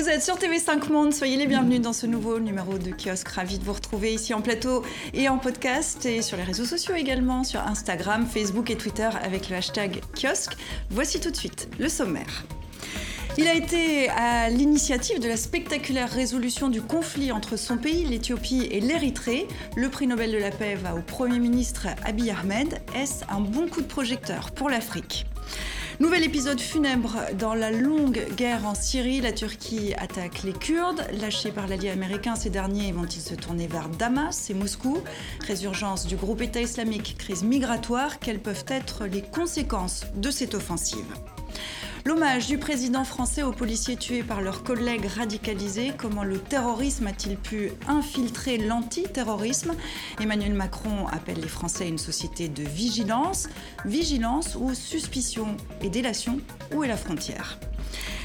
Vous êtes sur TV5 Monde, soyez les bienvenus dans ce nouveau numéro de kiosque. Ravi de vous retrouver ici en plateau et en podcast et sur les réseaux sociaux également, sur Instagram, Facebook et Twitter avec le hashtag kiosque. Voici tout de suite le sommaire. Il a été à l'initiative de la spectaculaire résolution du conflit entre son pays, l'Éthiopie et l'Érythrée. Le prix Nobel de la paix va au Premier ministre Abiy Ahmed. Est-ce un bon coup de projecteur pour l'Afrique? Nouvel épisode funèbre dans la longue guerre en Syrie. La Turquie attaque les Kurdes. Lâchés par l'allié américain, ces derniers vont-ils se tourner vers Damas et Moscou? Résurgence du groupe État islamique, crise migratoire. Quelles peuvent être les conséquences de cette offensive? L'hommage du président français aux policiers tués par leurs collègues radicalisés. Comment le terrorisme a-t-il pu infiltrer l'antiterrorisme? Emmanuel Macron appelle les Français une société de vigilance. Vigilance ou suspicion et délation? Où est la frontière?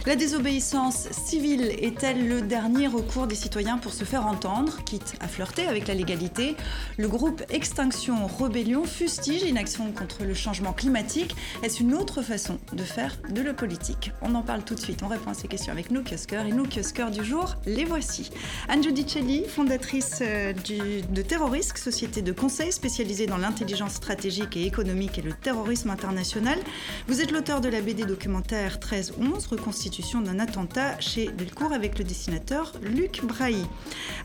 La désobéissance civile est-elle le dernier recours des citoyens pour se faire entendre, quitte à flirter avec la légalité? Le groupe Extinction Rebellion fustige une action contre le changement climatique. Est-ce une autre façon de faire de la politique? On en parle tout de suite. On répond à ces questions avec nos kiosqueurs et nos kiosqueurs du jour. Les voici. Anne Giudicelli, fondatrice euh, de Terrorisk, société de conseil spécialisée dans l'intelligence stratégique et économique et le terrorisme international. Vous êtes l'auteur de la BD documentaire 1311, reconstitution d'un attentat chez Delcourt avec le dessinateur Luc Brahi.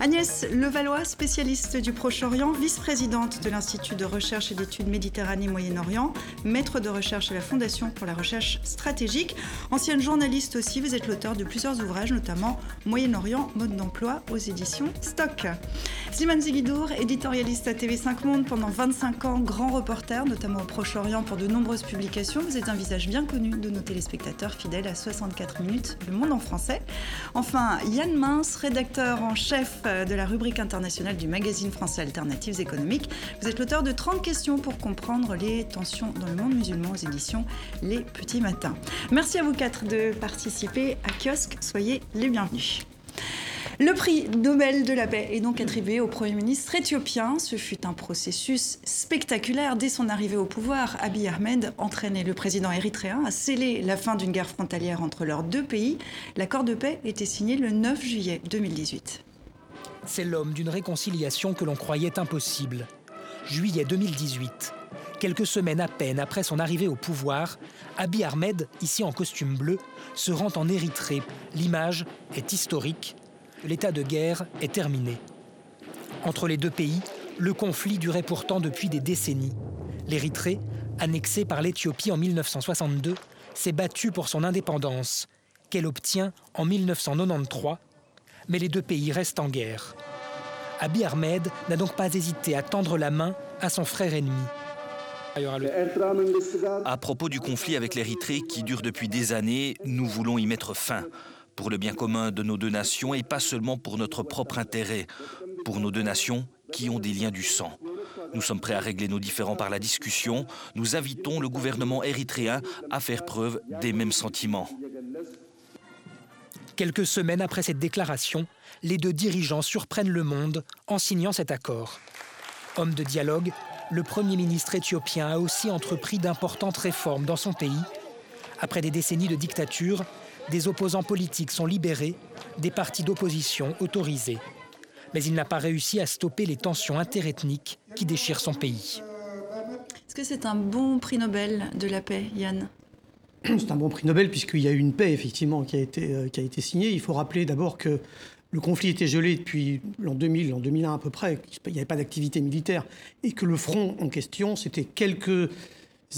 Agnès Levallois, spécialiste du Proche-Orient, vice-présidente de l'Institut de recherche et d'études Méditerranée-Moyen-Orient, maître de recherche à la Fondation pour la recherche stratégique, ancienne journaliste aussi, vous êtes l'auteur de plusieurs ouvrages, notamment Moyen-Orient, mode d'emploi aux éditions Stock. Simone Zigidour, éditorialiste à TV5 Monde pendant 25 ans, grand reporter, notamment au Proche-Orient pour de nombreuses publications. Vous êtes un visage bien connu de nos téléspectateurs fidèles à 64 minutes, Le Monde en français. Enfin, Yann Mince, rédacteur en chef de la rubrique internationale du magazine français Alternatives économiques. Vous êtes l'auteur de 30 questions pour comprendre les tensions dans le monde musulman aux éditions Les Petits Matins. Merci à vous quatre de participer à Kiosque. Soyez les bienvenus. Le prix Nobel de la paix est donc attribué au Premier ministre éthiopien. Ce fut un processus spectaculaire. Dès son arrivée au pouvoir, Abiy Ahmed entraînait le président érythréen à sceller la fin d'une guerre frontalière entre leurs deux pays. L'accord de paix était signé le 9 juillet 2018. C'est l'homme d'une réconciliation que l'on croyait impossible. Juillet 2018. Quelques semaines à peine après son arrivée au pouvoir, Abiy Ahmed, ici en costume bleu, se rend en Érythrée. L'image est historique l'état de guerre est terminé. Entre les deux pays, le conflit durait pourtant depuis des décennies. L'Érythrée, annexée par l'Éthiopie en 1962, s'est battue pour son indépendance, qu'elle obtient en 1993, mais les deux pays restent en guerre. Abiy Ahmed n'a donc pas hésité à tendre la main à son frère ennemi. À propos du conflit avec l'Érythrée qui dure depuis des années, nous voulons y mettre fin pour le bien commun de nos deux nations et pas seulement pour notre propre intérêt, pour nos deux nations qui ont des liens du sang. Nous sommes prêts à régler nos différends par la discussion. Nous invitons le gouvernement érythréen à faire preuve des mêmes sentiments. Quelques semaines après cette déclaration, les deux dirigeants surprennent le monde en signant cet accord. Homme de dialogue, le Premier ministre éthiopien a aussi entrepris d'importantes réformes dans son pays. Après des décennies de dictature, des opposants politiques sont libérés, des partis d'opposition autorisés. Mais il n'a pas réussi à stopper les tensions interethniques qui déchirent son pays. Est-ce que c'est un bon prix Nobel de la paix, Yann? C'est un bon prix Nobel puisqu'il y a eu une paix, effectivement, qui a été, euh, qui a été signée. Il faut rappeler d'abord que le conflit était gelé depuis l'an 2000, l'an 2001 à peu près, il n'y avait pas d'activité militaire, et que le front en question, c'était quelques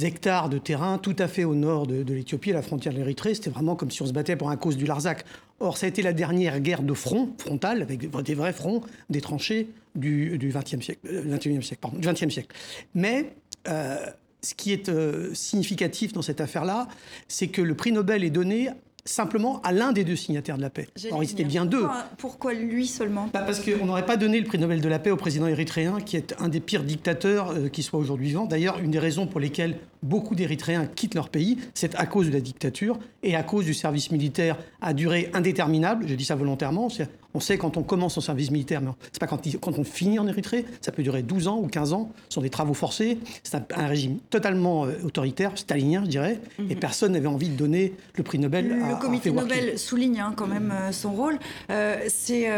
hectares de terrain tout à fait au nord de, l'Éthiopie, à la frontière de l'Érythrée. C'était vraiment comme si on se battait pour un cause du Larzac. Or, ça a été la dernière guerre de front, frontale, avec des vrais fronts, des tranchées du, XXe siècle, euh, siècle, pardon, du 20e siècle. Mais euh, ce qui est euh, significatif dans cette affaire-là, c'est que le prix Nobel est donné simplement à l'un des deux signataires de la paix. Alors, il était bien deux. Pourquoi, lui seulement? Bah, Parce qu'on n'aurait pas donné le prix Nobel de la paix au président érythréen, qui est un des pires dictateurs qui soit aujourd'hui vivant. D'ailleurs, une des raisons pour lesquelles beaucoup d'Érythréens quittent leur pays, c'est à cause de la dictature et à cause du service militaire à durée indéterminable. Je dis ça volontairement. On sait quand on commence son service militaire, mais c'est pas quand, quand, on finit en Érythrée. Ça peut durer 12 ans ou 15 ans. Ce sont des travaux forcés. C'est un, régime totalement euh, autoritaire, stalinien, je dirais. Et mhm. personne n'avait envie de donner le prix Nobel le, à Le comité Nobel souligne hein, quand même euh, son rôle. Euh, c'est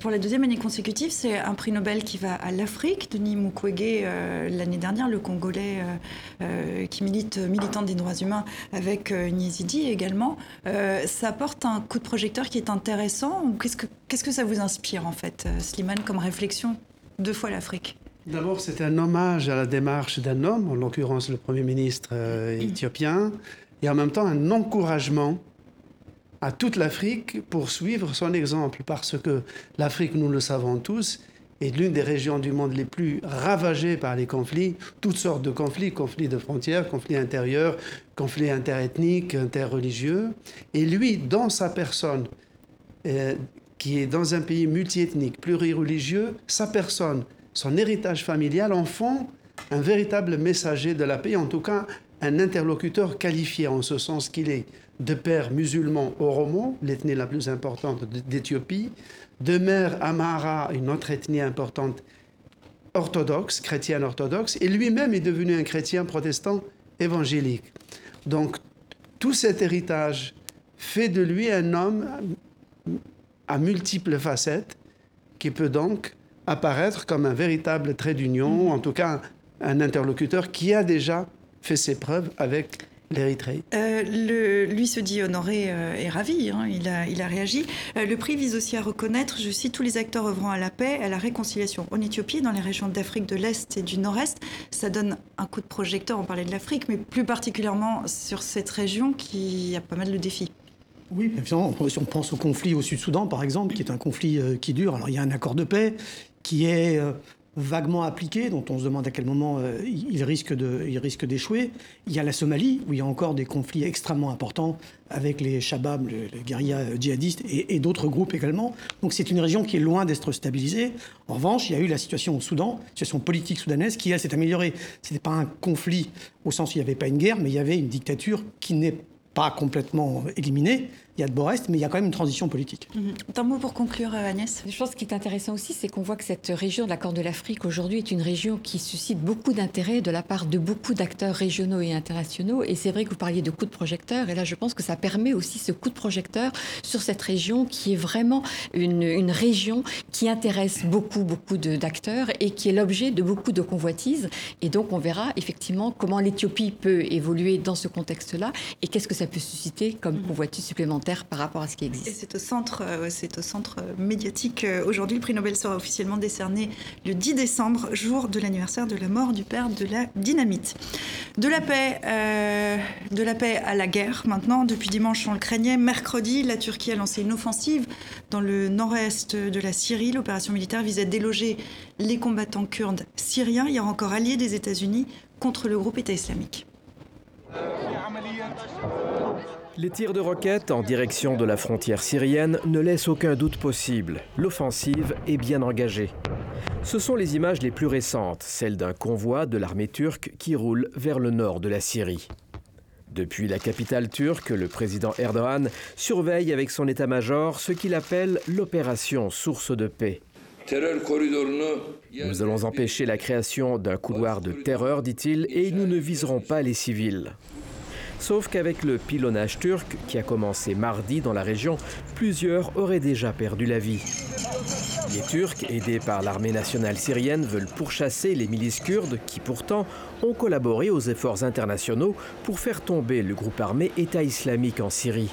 pour la deuxième année consécutive, c'est un prix Nobel qui va à l'Afrique. Denis Mukwege, l'année dernière, le Congolais qui milite, militant des droits humains avec Niezidi également. ça apporte un coup de projecteur qui est intéressant. Qu'est-ce que Qu'est-ce que ça vous inspire en fait, euh, Slimane, comme réflexion Deux fois l'Afrique? D'abord, c'est un hommage à la démarche d'un homme, en l'occurrence le Premier ministre euh, éthiopien, et en même temps un encouragement à toute l'Afrique pour suivre son exemple, parce que l'Afrique, nous le savons tous, est l'une des régions du monde les plus ravagées par les conflits, toutes sortes de conflits, conflits de frontières, conflits intérieurs, conflits interethniques, interreligieux. Et lui, dans sa personne, euh, qui est dans un pays multiethnique, plurireligieux, sa personne, son héritage familial en font un véritable messager de la paix, en tout cas un interlocuteur qualifié en ce sens qu'il est de père musulman Oromo, l'ethnie la plus importante d'Éthiopie, de mère Amara, une autre ethnie importante orthodoxe, chrétienne orthodoxe, et lui-même est devenu un chrétien protestant évangélique. Donc tout cet héritage fait de lui un homme à multiples facettes qui peut donc apparaître comme un véritable trait d'union, en tout cas un interlocuteur qui a déjà fait ses preuves avec l'Érythrée. Euh, lui se dit honoré euh, et ravi, hein, il, a, il a réagi. Euh, le prix vise aussi à reconnaître, je cite, tous les acteurs œuvrant à la paix, à la réconciliation en Éthiopie, dans les régions d'Afrique de l'Est et du Nord-Est. Ça donne un coup de projecteur, on parlait de l'Afrique, mais plus particulièrement sur cette région qui a pas mal de défis. Oui, évidemment. Si on pense au conflit au Sud-Soudan, par exemple, qui est un conflit euh, qui dure, alors il y a un accord de paix qui est euh, vaguement appliqué, dont on se demande à quel moment euh, il risque d'échouer. Il y a la Somalie, où il y a encore des conflits extrêmement importants avec les Shabab, les, guérillas djihadistes, et, d'autres groupes également. Donc c'est une région qui est loin d'être stabilisée. En revanche, il y a eu la situation au Soudan, situation politique soudanaise, qui, elle, s'est améliorée. Ce n'était pas un conflit au sens où il n'y avait pas une guerre, mais il y avait une dictature qui n'est pas complètement éliminée, il y a de beaux restes, mais il y a quand même une transition politique. Mhm. Un mot pour conclure, euh, Agnès. Je pense ce qui est intéressant aussi, c'est qu'on voit que cette région de la Corne de l'Afrique aujourd'hui est une région qui suscite beaucoup d'intérêt de la part de beaucoup d'acteurs régionaux et internationaux. Et c'est vrai que vous parliez de coup de projecteur, et là je pense que ça permet aussi ce coup de projecteur sur cette région qui est vraiment une, une région qui intéresse beaucoup, beaucoup d'acteurs et qui est l'objet de beaucoup de convoitises. Et donc on verra effectivement comment l'Éthiopie peut évoluer dans ce contexte-là et qu'est-ce que ça peut susciter comme mhm. convoitise supplémentaire par rapport à ce qui existe. c'est au centre, euh, euh, médiatique euh, aujourd'hui. Le prix Nobel sera officiellement décerné le 10 décembre, jour de l'anniversaire de la mort du père de la dynamite. De la paix, à la guerre. Maintenant, depuis dimanche, on le craignait. Mercredi, la Turquie a lancé une offensive dans le nord-est de la Syrie. L'opération militaire visait à déloger les combattants kurdes syriens, hier encore alliés des États-Unis, contre le groupe État islamique. Les tirs de roquettes en direction de la frontière syrienne ne laissent aucun doute possible. L'offensive est bien engagée. Ce sont les images les plus récentes, celles d'un convoi de l'armée turque qui roule vers le nord de la Syrie. Depuis la capitale turque, le président Erdogan surveille avec son état-major ce qu'il appelle l'opération source de paix. Nous allons empêcher la création d'un couloir de terreur, dit-il, et nous ne viserons pas les civils. Sauf qu'avec le pilonnage turc qui a commencé mardi dans la région, plusieurs auraient déjà perdu la vie. Les Turcs, aidés par l'armée nationale syrienne, veulent pourchasser les milices kurdes qui pourtant ont collaboré aux efforts internationaux pour faire tomber le groupe armé État islamique en Syrie.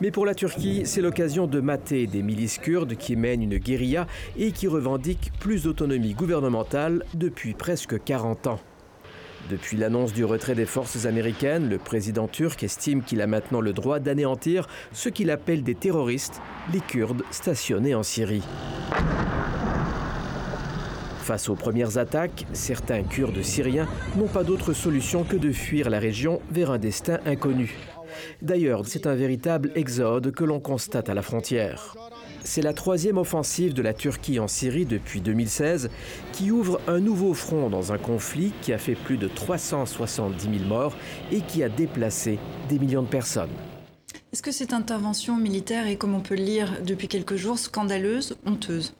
Mais pour la Turquie, c'est l'occasion de mater des milices kurdes qui mènent une guérilla et qui revendiquent plus d'autonomie gouvernementale depuis presque 40 ans. Depuis l'annonce du retrait des forces américaines, le président turc estime qu'il a maintenant le droit d'anéantir ce qu'il appelle des terroristes, les Kurdes stationnés en Syrie. Face aux premières attaques, certains Kurdes syriens n'ont pas d'autre solution que de fuir la région vers un destin inconnu. D'ailleurs, c'est un véritable exode que l'on constate à la frontière. C'est la troisième offensive de la Turquie en Syrie depuis 2016 qui ouvre un nouveau front dans un conflit qui a fait plus de 370 000 morts et qui a déplacé des millions de personnes. Est-ce que cette intervention militaire est, comme on peut le lire depuis quelques jours, scandaleuse, honteuse?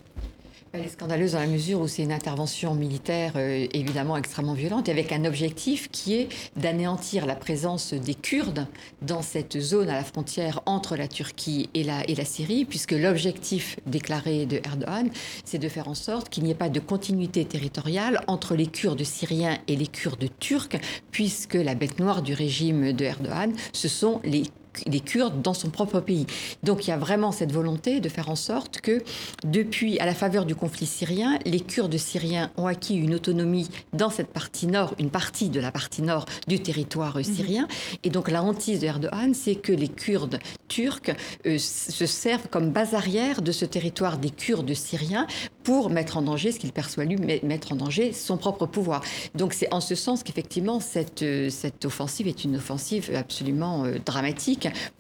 Elle est scandaleuse dans la mesure où c'est une intervention militaire euh, évidemment extrêmement violente, avec un objectif qui est d'anéantir la présence des Kurdes dans cette zone à la frontière entre la Turquie et la, et la Syrie, puisque l'objectif déclaré de Erdogan, c'est de faire en sorte qu'il n'y ait pas de continuité territoriale entre les Kurdes syriens et les Kurdes turcs, puisque la bête noire du régime de Erdogan, ce sont les les Kurdes dans son propre pays. Donc il y a vraiment cette volonté de faire en sorte que, depuis, à la faveur du conflit syrien, les Kurdes syriens ont acquis une autonomie dans cette partie nord, une partie de la partie nord du territoire mhm. syrien. Et donc la hantise de Erdogan, c'est que les Kurdes turcs euh, se servent comme base arrière de ce territoire des Kurdes syriens pour mettre en danger, ce qu'il perçoit lui, mettre en danger son propre pouvoir. Donc c'est en ce sens qu'effectivement cette, euh, cette offensive est une offensive absolument euh,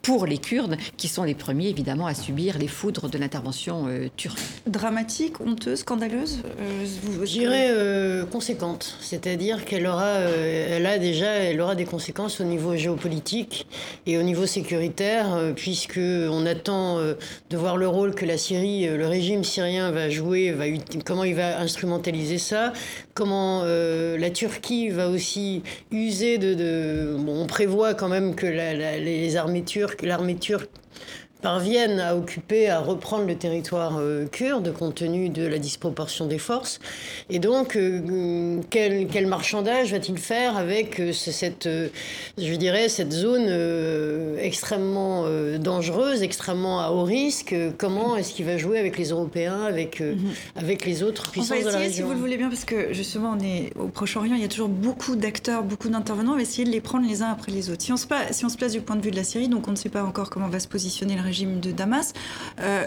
pour les Kurdes, qui sont les premiers évidemment à subir les foudres de l'intervention euh, turque. Dramatique, honteuse, scandaleuse euh, J'irais euh, conséquente, c'est-à-dire qu'elle aura, elle a déjà, elle aura des conséquences au niveau géopolitique et au niveau sécuritaire, puisque on attend de voir le rôle que la Syrie, le régime syrien va jouer, va, comment il va instrumentaliser ça, comment la Turquie va aussi user de, on prévoit quand même que les armées turque, l'armée turque parviennent à occuper, à reprendre le territoire euh, kurde compte tenu de la disproportion des forces. Et donc, euh, quel, quel, marchandage va-t-il faire avec euh, cette, je dirais, cette zone extrêmement dangereuse, extrêmement à haut risque? Comment est-ce qu'il va jouer avec les Européens, avec, mhm. avec les autres puissances de la région Si vous le voulez bien, parce que justement, on est au Proche-Orient, il y a toujours beaucoup d'acteurs, beaucoup d'intervenants. On va essayer de les prendre les uns après les autres. Si on, se, si on se place du point de vue de la Syrie, donc on ne sait pas encore comment va se positionner le régime de Damas. Euh,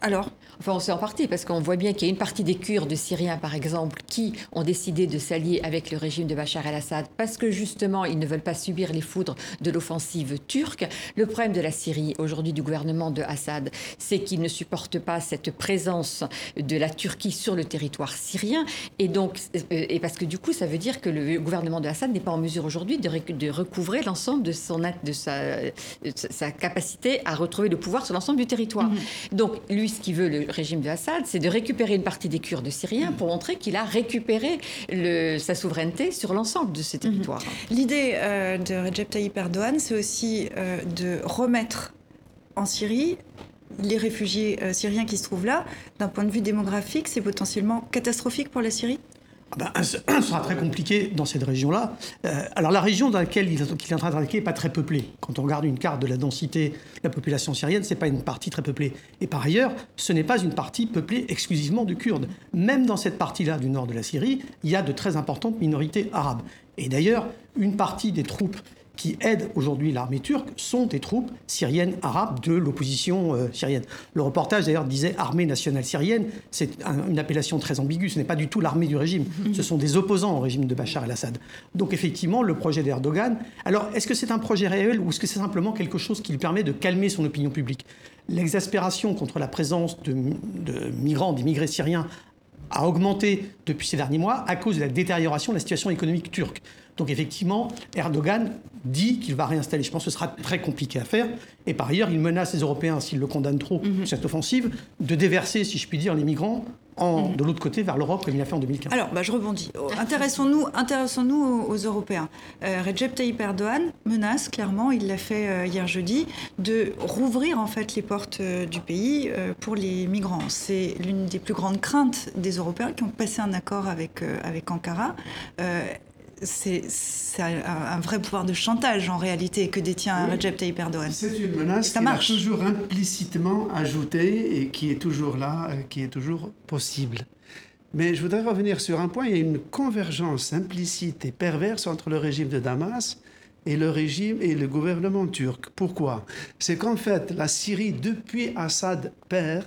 alors Enfin, on sait en partie, parce qu'on voit bien qu'il y a une partie des Kurdes syriens, par exemple, qui ont décidé de s'allier avec le régime de Bachar el-Assad, parce que justement, ils ne veulent pas subir les foudres de l'offensive turque. Le problème de la Syrie, aujourd'hui, du gouvernement de Assad, c'est qu'il ne supporte pas cette présence de la Turquie sur le territoire syrien. Et donc, euh, et parce que du coup, ça veut dire que le gouvernement de Assad n'est pas en mesure aujourd'hui de, recouvrer l'ensemble de, son, de sa, sa, capacité à retrouver le pouvoir sur l'ensemble du territoire. Mm-hmm. Donc, lui, ce qu'il veut, le régime de Assad, c'est de récupérer une partie des Kurdes syriens pour montrer qu'il a récupéré le, sa souveraineté sur l'ensemble de ce territoire. Mhm. L'idée euh, de Recep Tayyip Erdogan, c'est aussi euh, de remettre en Syrie les réfugiés euh, syriens qui se trouvent là. D'un point de vue démographique, c'est potentiellement catastrophique pour la Syrie? Ben, ce sera très compliqué dans cette région-là. Euh, alors la région dans laquelle il, est en train d'attaquer n'est pas très peuplée. Quand on regarde une carte de la densité de la population syrienne, ce n'est pas une partie très peuplée. Et par ailleurs, ce n'est pas une partie peuplée exclusivement de Kurdes. Même dans cette partie-là du nord de la Syrie, il y a de très importantes minorités arabes. Et d'ailleurs, une partie des troupes qui aident aujourd'hui l'armée turque sont des troupes syriennes arabes de l'opposition euh, syrienne. Le reportage d'ailleurs disait armée nationale syrienne, c'est une appellation très ambiguë, ce n'est pas du tout l'armée du régime, mhm. ce sont des opposants au régime de Bachar el-Assad. Donc effectivement, le projet d'Erdogan, alors est-ce que c'est un projet réel ou est-ce que c'est simplement quelque chose qui lui permet de calmer son opinion publique? L'exaspération contre la présence de, de migrants, d'immigrés syriens a augmenté depuis ces derniers mois à cause de la détérioration de la situation économique turque. Donc effectivement, Erdogan dit qu'il va réinstaller. Je pense que ce sera très compliqué à faire. Et par ailleurs, il menace les Européens, s'ils le condamnent trop, mhm. cette offensive, de déverser, si je puis dire, les migrants en, mhm. de l'autre côté vers l'Europe, comme il a fait en 2015. Alors, bah, je rebondis. Oh, intéressons-nous intéressons aux, aux, Européens. Euh, Recep Tayyip Erdogan menace clairement, il l'a fait euh, hier jeudi, de rouvrir en fait les portes euh, du pays pour les migrants. C'est l'une des plus grandes craintes des Européens qui ont passé un accord avec, avec Ankara c'est un, vrai pouvoir de chantage en réalité que détient Recep Tayyip Erdogan. C'est une menace qui a toujours implicitement ajoutée et qui est toujours là, euh, qui est toujours possible. Mais je voudrais revenir sur un point. Il y a une convergence implicite et perverse entre le régime de Damas et le régime et le gouvernement turc. Pourquoi? C'est qu'en fait, la Syrie, depuis Assad père,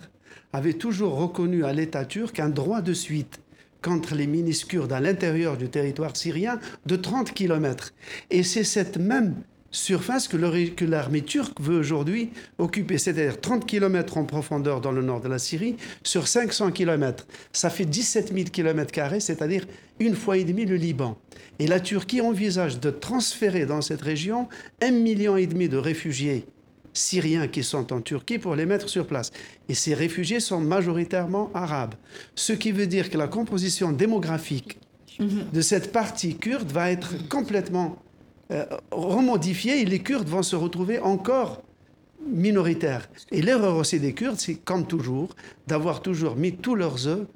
avait toujours reconnu à l'État turc un droit de suite contre les milices kurdes à l'intérieur du territoire syrien de 30 km. Et c'est cette même surface que l'armée turque veut aujourd'hui occuper, c'est-à-dire 30 km en profondeur dans le nord de la Syrie sur 500 km. Ça fait 17 000 km, c'est-à-dire une fois et demi le Liban. Et la Turquie envisage de transférer dans cette région un million et demi de réfugiés syriens qui sont en Turquie pour les mettre sur place. Et ces réfugiés sont majoritairement arabes. Ce qui veut dire que la composition démographique de cette partie kurde va être complètement euh, remodifiée et les Kurdes vont se retrouver encore minoritaires. Et l'erreur aussi des Kurdes, c'est comme toujours d'avoir toujours mis tous leurs œufs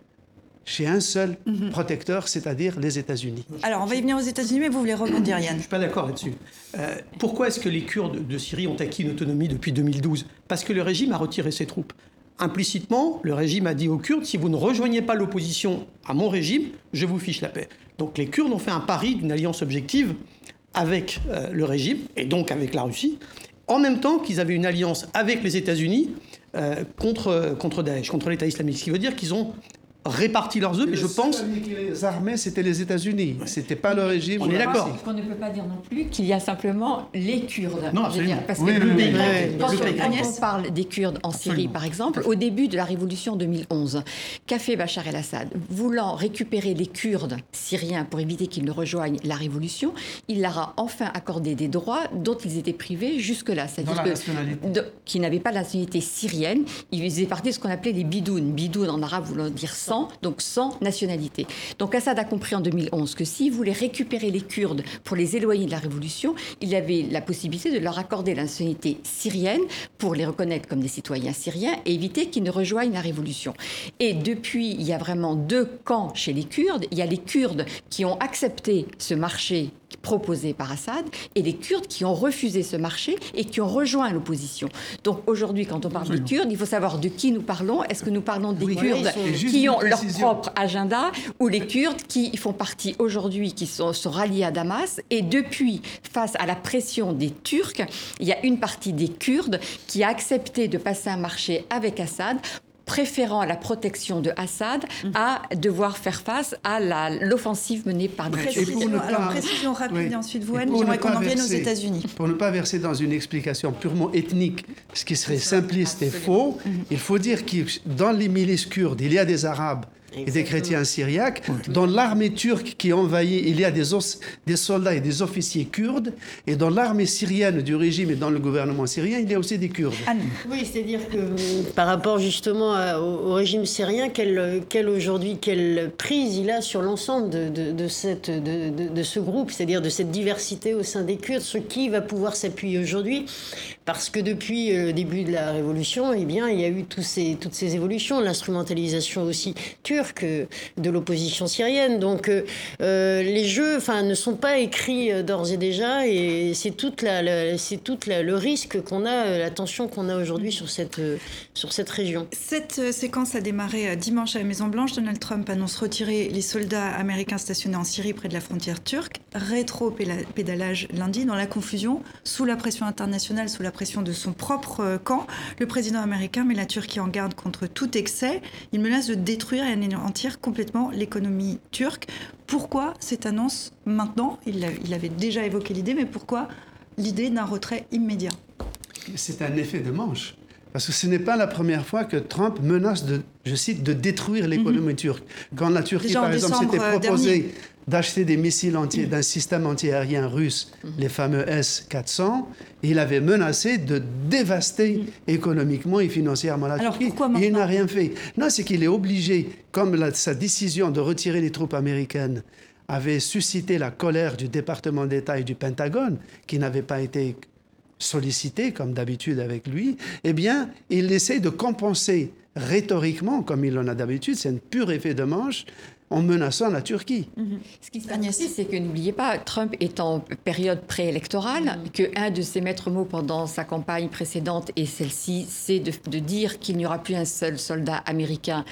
chez un seul protecteur, c'est-à-dire les États-Unis. Alors, on va y venir aux États-Unis, mais vous voulez rebondir, Yann Je ne suis pas d'accord là-dessus. Euh, pourquoi est-ce que les Kurdes de Syrie ont acquis une autonomie depuis 2012 Parce que le régime a retiré ses troupes. Implicitement, le régime a dit aux Kurdes si vous ne rejoignez pas l'opposition à mon régime, je vous fiche la paix. Donc les Kurdes ont fait un pari d'une alliance objective avec euh, le régime et donc avec la Russie, en même temps qu'ils avaient une alliance avec les États-Unis euh, contre, contre Daesh, contre l'État islamique. Ce qui veut dire qu'ils ont réparti leurs œufs, mais je pense. Les armées, c'était les États-Unis, c'était pas le régime. On est d'accord. On ne peut pas dire non plus qu'il y a simplement les Kurdes. Non, absolument. Parce que quand, on parle des Kurdes en Syrie, par exemple, au début de la révolution 2011, qu'a fait Bachar el-Assad Voulant récupérer les Kurdes syriens pour éviter qu'ils ne rejoignent la révolution, il leur a enfin accordé des droits dont ils étaient privés jusque-là. C'est-à-dire qui n'avaient pas la nationalité syrienne. Ils faisaient partie de ce qu'on appelait les bidounes. Bidounes en arabe voulant dire sans donc sans nationalité. Donc Assad a compris en 2011 que s'il voulait récupérer les Kurdes pour les éloigner de la révolution, il avait la possibilité de leur accorder la nationalité syrienne pour les reconnaître comme des citoyens syriens et éviter qu'ils ne rejoignent la révolution. Et depuis, il y a vraiment deux camps chez les Kurdes. Il y a les Kurdes qui ont accepté ce marché proposé par Assad et les Kurdes qui ont refusé ce marché et qui ont rejoint l'opposition. Donc aujourd'hui, quand on parle des Kurdes, il faut savoir de qui nous parlons. Est-ce que nous parlons des Kurdes qui ont leur propre agenda ou les Kurdes qui font partie aujourd'hui, qui sont, sont ralliés à Damas et depuis, face à la pression des Turcs, il y a une partie des Kurdes qui a accepté de passer un marché avec Assad préférant la protection de Assad mhm. à devoir faire face à l'offensive menée par les Turcs. Alors, précision rapide et ensuite vous, j'aimerais qu'on en vienne aux États-Unis. Pour ne pas verser dans une explication purement ethnique, ce qui serait simpliste et faux, mhm. il faut dire que dans les milices kurdes, il y a des Arabes et des chrétiens syriaques. Dans l'armée turque qui envahit, il y a des, des soldats et des officiers kurdes. Et dans l'armée syrienne du régime et dans le gouvernement syrien, il y a aussi des Kurdes. Oui, c'est-à-dire que par rapport justement au, régime syrien, quelle, aujourd'hui, quelle prise il a sur l'ensemble de, de, cette, de, ce groupe, c'est-à-dire de cette diversité au sein des Kurdes, sur qui va pouvoir s'appuyer aujourd'hui Parce que depuis euh, le début de la révolution, eh bien, il y a eu tous ces, toutes ces évolutions, l'instrumentalisation aussi turque que de l'opposition syrienne. Donc euh, euh, les jeux enfin, ne sont pas écrits euh, d'ores et déjà et c'est toute la, c'est toute le risque qu'on a, la tension qu'on a aujourd'hui sur cette, sur cette région. Cette séquence a démarré dimanche à la Maison-Blanche. Donald Trump annonce retirer les soldats américains stationnés en Syrie près de la frontière turque. Rétro-pédalage lundi dans la confusion, sous la pression internationale, sous la pression de son propre camp. Le président américain met la Turquie en garde contre tout excès. Il menace de détruire et anéantir complètement l'économie turque. Pourquoi cette annonce maintenant? Il, il avait déjà évoqué l'idée, mais pourquoi l'idée d'un retrait immédiat? C'est un effet de manche. Parce que ce n'est pas la première fois que Trump menace de, je cite, de détruire l'économie mhm. turque. Quand la Turquie, par exemple, s'était euh, proposée d'acheter des missiles entiers d'un système antiaérien russe, mhm. les fameux S-400, il avait menacé de dévaster mhm. économiquement et financièrement la Alors, Turquie. Il n'a rien fait. Non, c'est qu'il est obligé, comme sa décision de retirer les troupes américaines avait suscité la colère du département d'État et du Pentagone, qui n'avait pas été sollicité, comme d'habitude avec lui, eh bien, il essaie de compenser rhétoriquement, comme il en a d'habitude, c'est un pur effet de manche, en menaçant la Turquie. Mhm. Ce qui se passe aussi, c'est que n'oubliez pas, Trump est en période préélectorale, mhm. que un de ses maîtres mots pendant sa campagne précédente et celle-ci, c'est de, dire qu'il n'y aura plus un seul soldat américain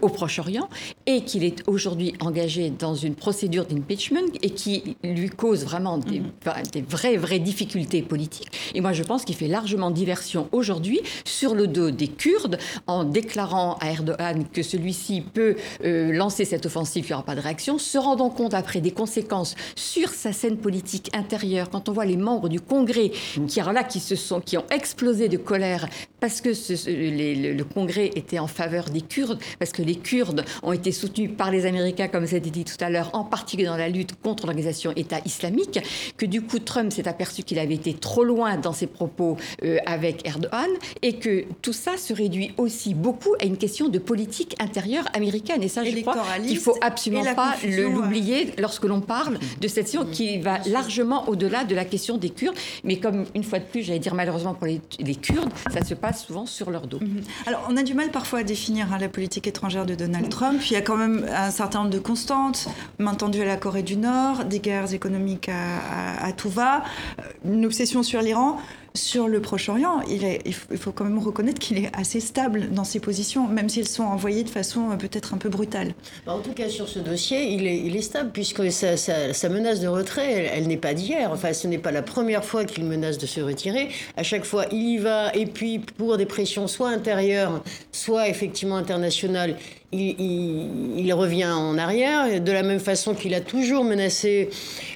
au Proche-Orient et qu'il est aujourd'hui engagé dans une procédure d'impeachment et qui lui cause vraiment des, mhm. des, vraies, vraies difficultés politiques. Et moi, je pense qu'il fait largement diversion aujourd'hui sur le dos des Kurdes en déclarant à Erdogan que celui-ci peut euh, lancer cette cette offensive, il n'y aura pas de réaction, se rendant compte après des conséquences sur sa scène politique intérieure, quand on voit les membres du Congrès qui, là, qui, se sont, qui ont explosé de colère parce que le, Congrès était en faveur des Kurdes, parce que les Kurdes ont été soutenus par les Américains, comme ça a été dit tout à l'heure, en particulier dans la lutte contre l'organisation État islamique, que du coup Trump s'est aperçu qu'il avait été trop loin dans ses propos euh, avec Erdogan, et que tout ça se réduit aussi beaucoup à une question de politique intérieure américaine. Et ça, je crois qu'il faut absolument pas l'oublier lorsque l'on parle de cette situation qui va largement au-delà de la question des Kurdes. Mais comme, une fois de plus, j'allais dire malheureusement pour les, les Kurdes, ça se passe souvent sur leur dos. Mhm. Alors, on a du mal parfois à définir hein, la politique étrangère de Donald Trump. Il y a quand même un certain nombre de constantes. Main tendue à la Corée du Nord, des guerres économiques à, à tout va, euh, une obsession sur l'Iran. Sur le Proche-Orient, il, faut quand même reconnaître qu'il est assez stable dans ses positions, même si elles sont envoyées de façon euh, peut-être un peu brutale. Bah, en tout cas, sur ce dossier, il est, stable, puisque sa, sa, menace de retrait, elle, n'est pas d'hier. Enfin, ce n'est pas la première fois qu'il menace de se retirer. À chaque fois, il y va, et puis pour des pressions soit intérieures, soit effectivement internationales, il, revient en arrière, de la même façon qu'il a toujours menacé,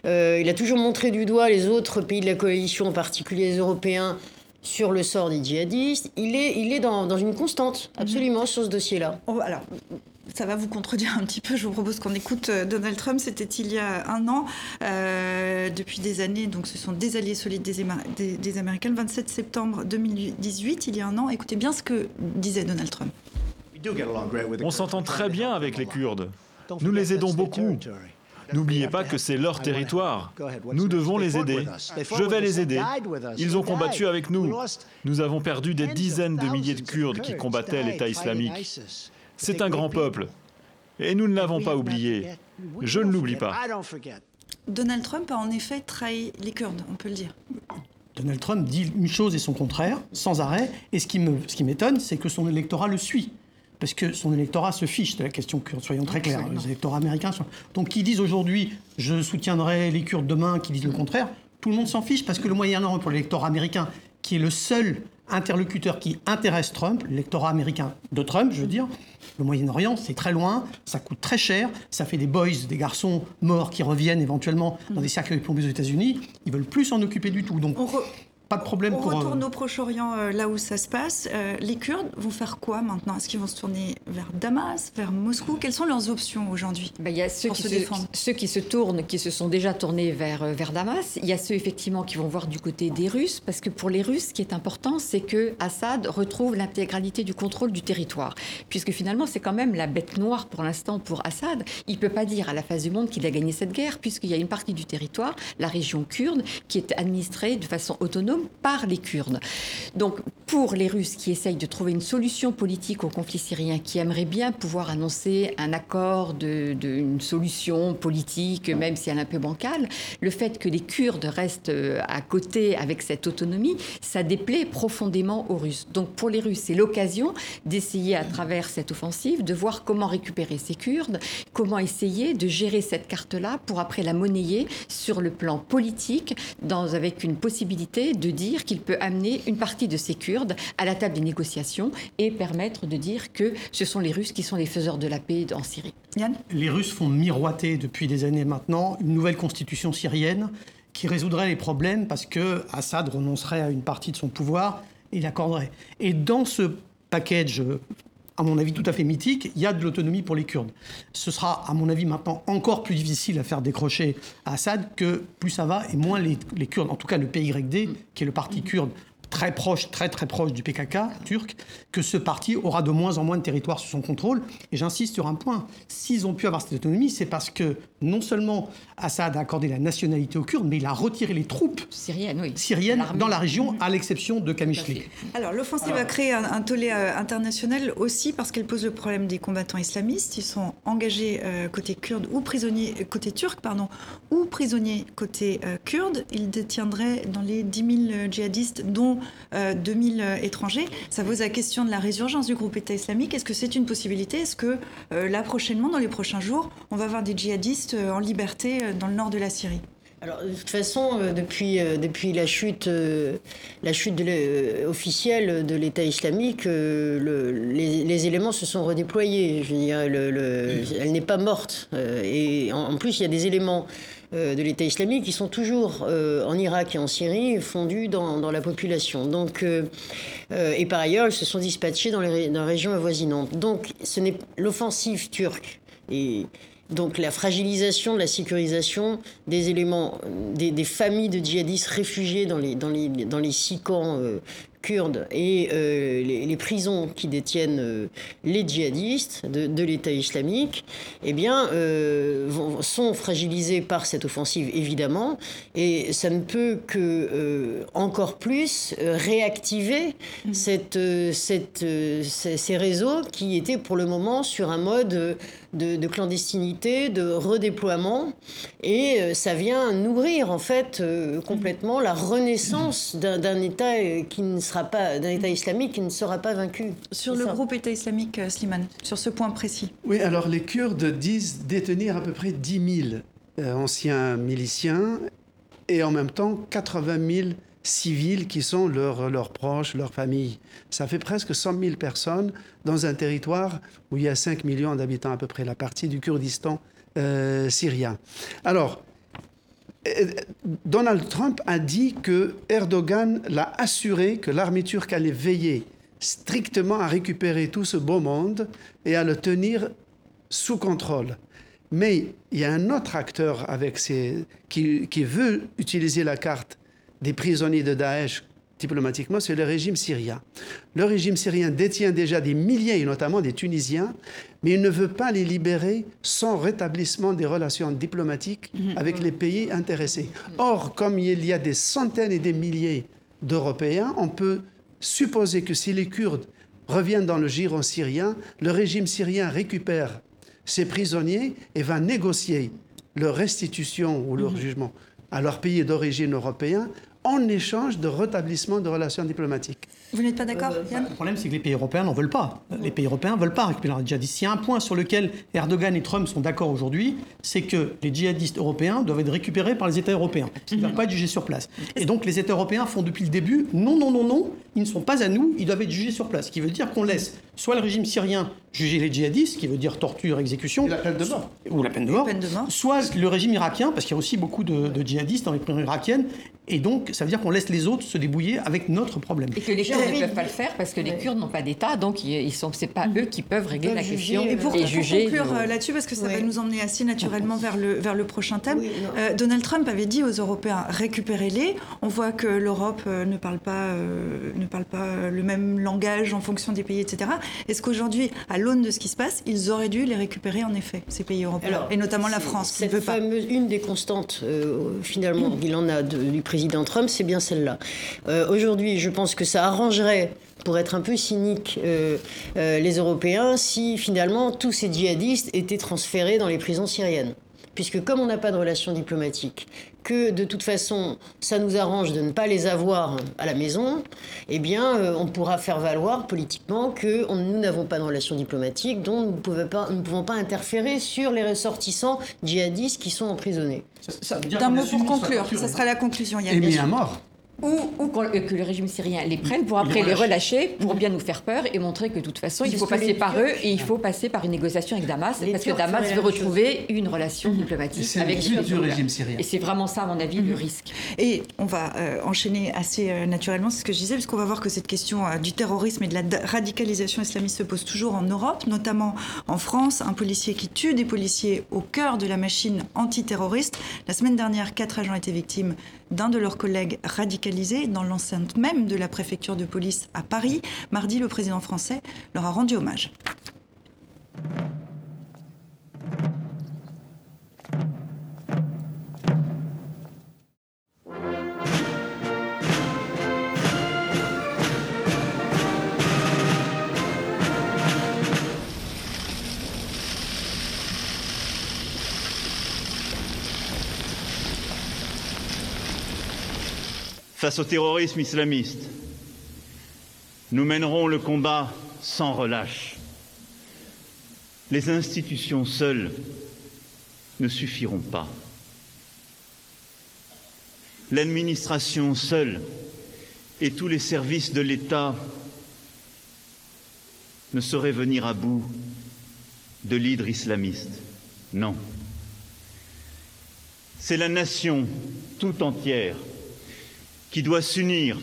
euh, il a toujours montré du doigt les autres pays de la coalition, en particulier les Européens, sur le sort des djihadistes. Il est, il est dans, une constante, absolument, sur ce dossier-là. Oh, alors, ça va vous contredire un petit peu. Je vous propose qu'on écoute euh, Donald Trump. C'était il y a un an, euh, depuis des années. Donc, ce sont des alliés solides des, des, des Américains. Le 27 septembre 2018, il y a un an. Écoutez bien ce que disait Donald Trump. On s'entend très bien avec les Kurdes. Nous les aidons beaucoup. N'oubliez pas que c'est leur territoire. Nous devons les aider. Je vais les aider. Ils ont combattu avec nous. Nous avons perdu des dizaines de milliers de Kurdes qui combattaient l'État islamique. C'est un grand peuple. Et nous ne l'avons pas oublié. Je ne l'oublie pas. Donald Trump a en effet trahi les Kurdes, on peut le dire. Donald Trump dit une chose et son contraire, sans arrêt. Et ce qui m'étonne, c'est que son électorat le suit parce que son électorat se fiche de la question kurde, soyons très clairs. Les électorats américains sont... Donc, qui disent aujourd'hui je soutiendrai les Kurdes demain, qui disent le contraire, tout le monde s'en fiche parce que le Moyen-Orient, pour l'électorat américain, qui est le seul interlocuteur qui intéresse Trump, l'électorat américain de Trump, je veux dire, le Moyen-Orient, c'est très loin, ça coûte très cher, ça fait des boys, des garçons morts qui reviennent éventuellement dans des cercles plombés aux États-Unis. Ils veulent plus s'en occuper du tout. Donc, pas de problème On pour... On retourne au Proche-Orient, euh, là où ça se passe. Euh, les Kurdes vont faire quoi maintenant? Est-ce qu'ils vont se tourner vers Damas, vers Moscou? Quelles sont leurs options aujourd'hui ben, Il y a ceux qui, se, ceux qui se tournent, qui se sont déjà tournés vers, euh, vers Damas. Il y a ceux effectivement qui vont voir du côté des Russes, parce que pour les Russes, ce qui est important, c'est que Assad retrouve l'intégralité du contrôle du territoire, puisque finalement c'est quand même la bête noire pour l'instant pour Assad. Il ne peut pas dire à la face du monde qu'il a gagné cette guerre, puisqu'il y a une partie du territoire, la région kurde, qui est administrée de façon autonome par les Kurdes. Donc pour les Russes qui essayent de trouver une solution politique au conflit syrien, qui aimeraient bien pouvoir annoncer un accord de, une solution politique, même si elle est un peu bancale, le fait que les Kurdes restent euh, à côté avec cette autonomie, ça déplaît profondément aux Russes. Donc pour les Russes, c'est l'occasion d'essayer à travers cette offensive de voir comment récupérer ces Kurdes, comment essayer de gérer cette carte-là pour après la monnayer sur le plan politique, avec une possibilité de de dire qu'il peut amener une partie de ces Kurdes à la table des négociations et permettre de dire que ce sont les Russes qui sont les faiseurs de la paix en Syrie. Yann les Russes font miroiter depuis des années maintenant une nouvelle constitution syrienne qui résoudrait les problèmes parce que Assad renoncerait à une partie de son pouvoir et l'accorderait. Et dans ce package à mon avis, tout à fait mythique, il y a de l'autonomie pour les Kurdes. Ce sera, à mon avis, maintenant encore plus difficile à faire décrocher à Assad que plus ça va et moins les, les Kurdes, en tout cas le PYD, qui est le parti kurde très proche, très très proche du PKK turc, que ce parti aura de moins en moins de territoire sous son contrôle. Et j'insiste sur un point, s'ils ont pu avoir cette autonomie, c'est parce que non seulement Assad a accordé la nationalité aux Kurdes, mais il a retiré les troupes syriennes, dans la région, à l'exception de Kamishli. Alors l'offensive a créé un, tollé euh, international aussi parce qu'elle pose le problème des combattants islamistes. Ils sont engagés euh, côté kurde ou prisonniers euh, côté turc, pardon, ou prisonniers côté kurde. Ils détiendraient dans les 10 000 djihadistes, dont 2000 euh, étrangers. Ça pose la question de la résurgence du groupe État islamique. Est-ce que c'est une possibilité? Est-ce que euh, là prochainement, dans les prochains jours, on va avoir des djihadistes euh, en liberté dans le nord de la Syrie? Alors, de toute façon, euh, depuis, euh, depuis la chute, euh, la chute officielle de l'État islamique, les, éléments se sont redéployés. Je veux dire, elle n'est pas morte. et en, plus, il y a des éléments de l'État islamique qui sont toujours en Irak et en Syrie fondus dans, la population. Donc, et par ailleurs, ils se sont dispatchés dans les, dans les régions avoisinantes. Donc, ce n'est l'offensive turque. Et donc la fragilisation, la sécurisation des éléments, des, familles de djihadistes réfugiés dans les, dans les, dans les six camps euh, kurdes et euh, les, prisons qui détiennent euh, les djihadistes de, l'État islamique, eh bien, euh, sont fragilisés par cette offensive, évidemment, et ça ne peut que encore plus réactiver mmh. cette, cette, ces réseaux qui étaient pour le moment sur un mode de, clandestinité, de redéploiement, et ça vient nourrir en fait complètement la renaissance d'un État qui ne sera pas d'un État islamique qui ne sera pas vaincu. Sur le groupe État islamique, euh, Slimane, sur ce point précis. Oui, alors les Kurdes disent détenir à peu près 10 000 euh, anciens miliciens et en même temps 80 000 civils qui sont leurs, leurs proches, leurs familles. Ça fait presque 100 000 personnes dans un territoire où il y a 5 millions d'habitants à peu près, la partie du Kurdistan euh, syrien. Alors, Donald Trump a dit que Erdogan l'a assuré que l'armée turque allait veiller strictement à récupérer tout ce beau monde et à le tenir sous contrôle. Mais il y a un autre acteur avec qui, qui veut utiliser la carte des prisonniers de Daesh diplomatiquement, c'est le régime syrien. Le régime syrien détient déjà des milliers, et notamment des Tunisiens, mais il ne veut pas les libérer sans rétablissement des relations diplomatiques mhm. avec les pays intéressés. Or, comme il y a des centaines et des milliers d'Européens, on peut supposer que si les Kurdes reviennent dans le giron syrien, le régime syrien récupère ses prisonniers et va négocier leur restitution ou leur mhm. jugement à leur pays d'origine européen en échange de rétablissement de relations diplomatiques. Vous n'êtes pas d'accord, euh, Yann Le problème, c'est que les pays européens n'en veulent pas. Les pays européens ne veulent pas récupérer les djihadistes. S'il y a un point sur lequel Erdogan et Trump sont d'accord aujourd'hui, c'est que les djihadistes européens doivent être récupérés par les États européens. Ils ne doivent pas être jugés sur place. Et donc, les États européens font depuis le début non, non, non, non, ils ne sont pas à nous, ils doivent être jugés sur place. Ce qui veut dire qu'on laisse soit le régime syrien juger les djihadistes, ce qui veut dire torture, exécution. la peine de mort. Ou la peine de mort. Soit le régime irakien, parce qu'il y a aussi beaucoup de, de djihadistes dans les prisons irakiennes, et donc, ça veut dire qu'on laisse les autres se débrouiller avec notre problème. Et que les Kurdes ne peuvent pas le faire parce que les Kurdes n'ont pas d'État, donc ils sont, c'est pas eux qui peuvent régler la question et, pour, conclure euh, là-dessus, parce que ça va nous emmener assez naturellement vers le vers le prochain thème. Euh, Donald Trump avait dit aux Européens récupérez-les. On voit que l'Europe euh, ne parle pas ne parle pas le même langage en fonction des pays, etc. Est-ce qu'aujourd'hui, à l'aune de ce qui se passe, ils auraient dû les récupérer en effet ces pays européens et notamment la France qui veut pas. Une des constantes finalement qu'il en a du président président Trump, c'est bien celle-là. Euh, aujourd'hui, je pense que ça arrangerait pour être un peu cynique, euh, euh, les Européens si finalement tous ces djihadistes étaient transférés dans les prisons syriennes. Puisque comme on n'a pas de relations diplomatiques, que de toute façon ça nous arrange de ne pas les avoir à la maison, eh bien on pourra faire valoir politiquement que nous n'avons pas de relations diplomatiques, donc nous ne pouvons pas interférer sur les ressortissants djihadistes qui sont emprisonnés. D'un mot pour conclure, ça sera la conclusion. Et mis à mort ou, que le régime syrien les prenne pour après les relâcher, pour bien nous faire peur et montrer que de toute façon, il faut passer par eux et il faut passer par une négociation avec Damas, parce que Damas veut retrouver une relation diplomatique avec le du régime syrien. Et c'est vraiment ça, à mon avis, le mhm. risque. Et on va euh, enchaîner assez euh, naturellement, c'est ce que je disais, puisqu'on va voir que cette question euh, du terrorisme et de la radicalisation islamiste se pose toujours en Europe, notamment en France. Un policier qui tue des policiers au cœur de la machine antiterroriste. La semaine dernière, quatre agents étaient victimes d'un de leurs collègues radicalisés dans l'enceinte même de la préfecture de police à Paris. Mardi, le président français leur a rendu hommage. Face au terrorisme islamiste, nous mènerons le combat sans relâche. Les institutions seules ne suffiront pas. l'administration seule et tous les services de l'État ne sauraient venir à bout de l'hydre islamiste. Non. C'est la nation tout entière qui doit s'unir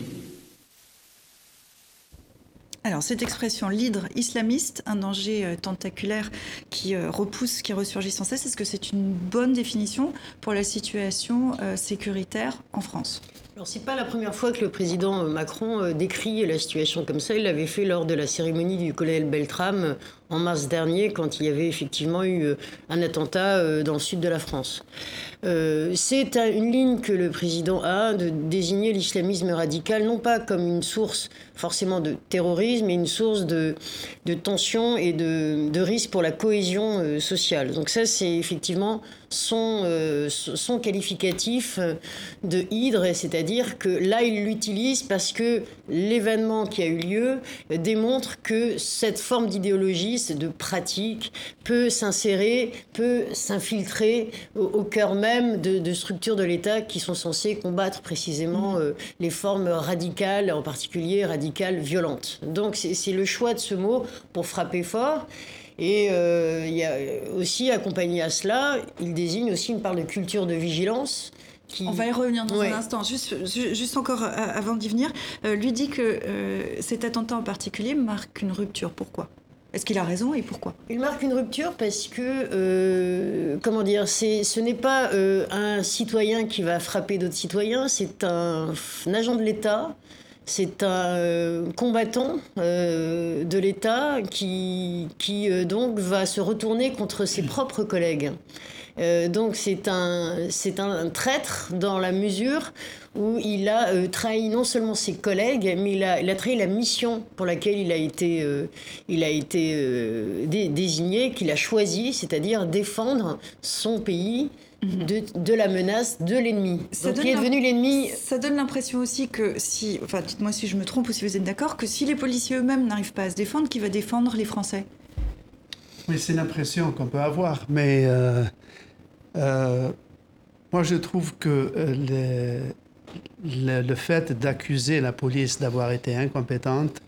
alors, cette expression, l'hydre islamiste, un danger euh, tentaculaire qui euh, repousse, qui ressurgit sans cesse, est-ce que c'est une bonne définition pour la situation euh, sécuritaire en France? Alors, c'est pas la première fois que le président Macron décrit la situation comme ça. Il l'avait fait lors de la cérémonie du colonel Beltrame en mars dernier, quand il y avait effectivement eu un attentat dans le sud de la France. C'est une ligne que le président a de désigner l'islamisme radical, non pas comme une source forcément de terrorisme, mais une source de, de tension et de, de risque pour la cohésion euh, sociale. Donc ça, c'est effectivement son, euh, son qualificatif de hydre, c'est-à-dire que là, il l'utilise parce que l'événement qui a eu lieu démontre que cette forme d'idéologie, de pratique, peut s'insérer, peut s'infiltrer au, cœur même de, de structures de l'État qui sont censées combattre précisément mmh. euh, les formes radicales, en particulier radicales violente. Donc c'est le choix de ce mot pour frapper fort. Et euh, il y a aussi accompagné à cela, il désigne aussi une part de culture de vigilance. Qui... On va y revenir dans un instant. Juste, juste encore euh, avant d'y venir, euh, lui dit que cet attentat en particulier marque une rupture. Pourquoi? Est-ce qu'il a raison et pourquoi? Il marque une rupture parce que, comment dire, ce n'est pas un citoyen qui va frapper d'autres citoyens, c'est un, un, agent de l'État c'est un euh, combattant euh, de l'État qui, qui euh, donc va se retourner contre ses propres collègues. donc c'est un, c'est un traître dans la mesure où il a trahi non seulement ses collègues, mais il a, il a trahi la mission pour laquelle il a été, il a été désigné, qu'il a choisi, c'est-à-dire défendre son pays Mhm. de, la menace de l'ennemi. qui est devenu l'ennemi. Ça donne l'impression aussi que si, enfin dites-moi si je me trompe ou si vous êtes d'accord, que si les policiers eux-mêmes n'arrivent pas à se défendre, qui va défendre les Français? Oui, c'est l'impression qu'on peut avoir, mais euh, euh, moi je trouve que euh, le, le fait d'accuser la police d'avoir été incompétente,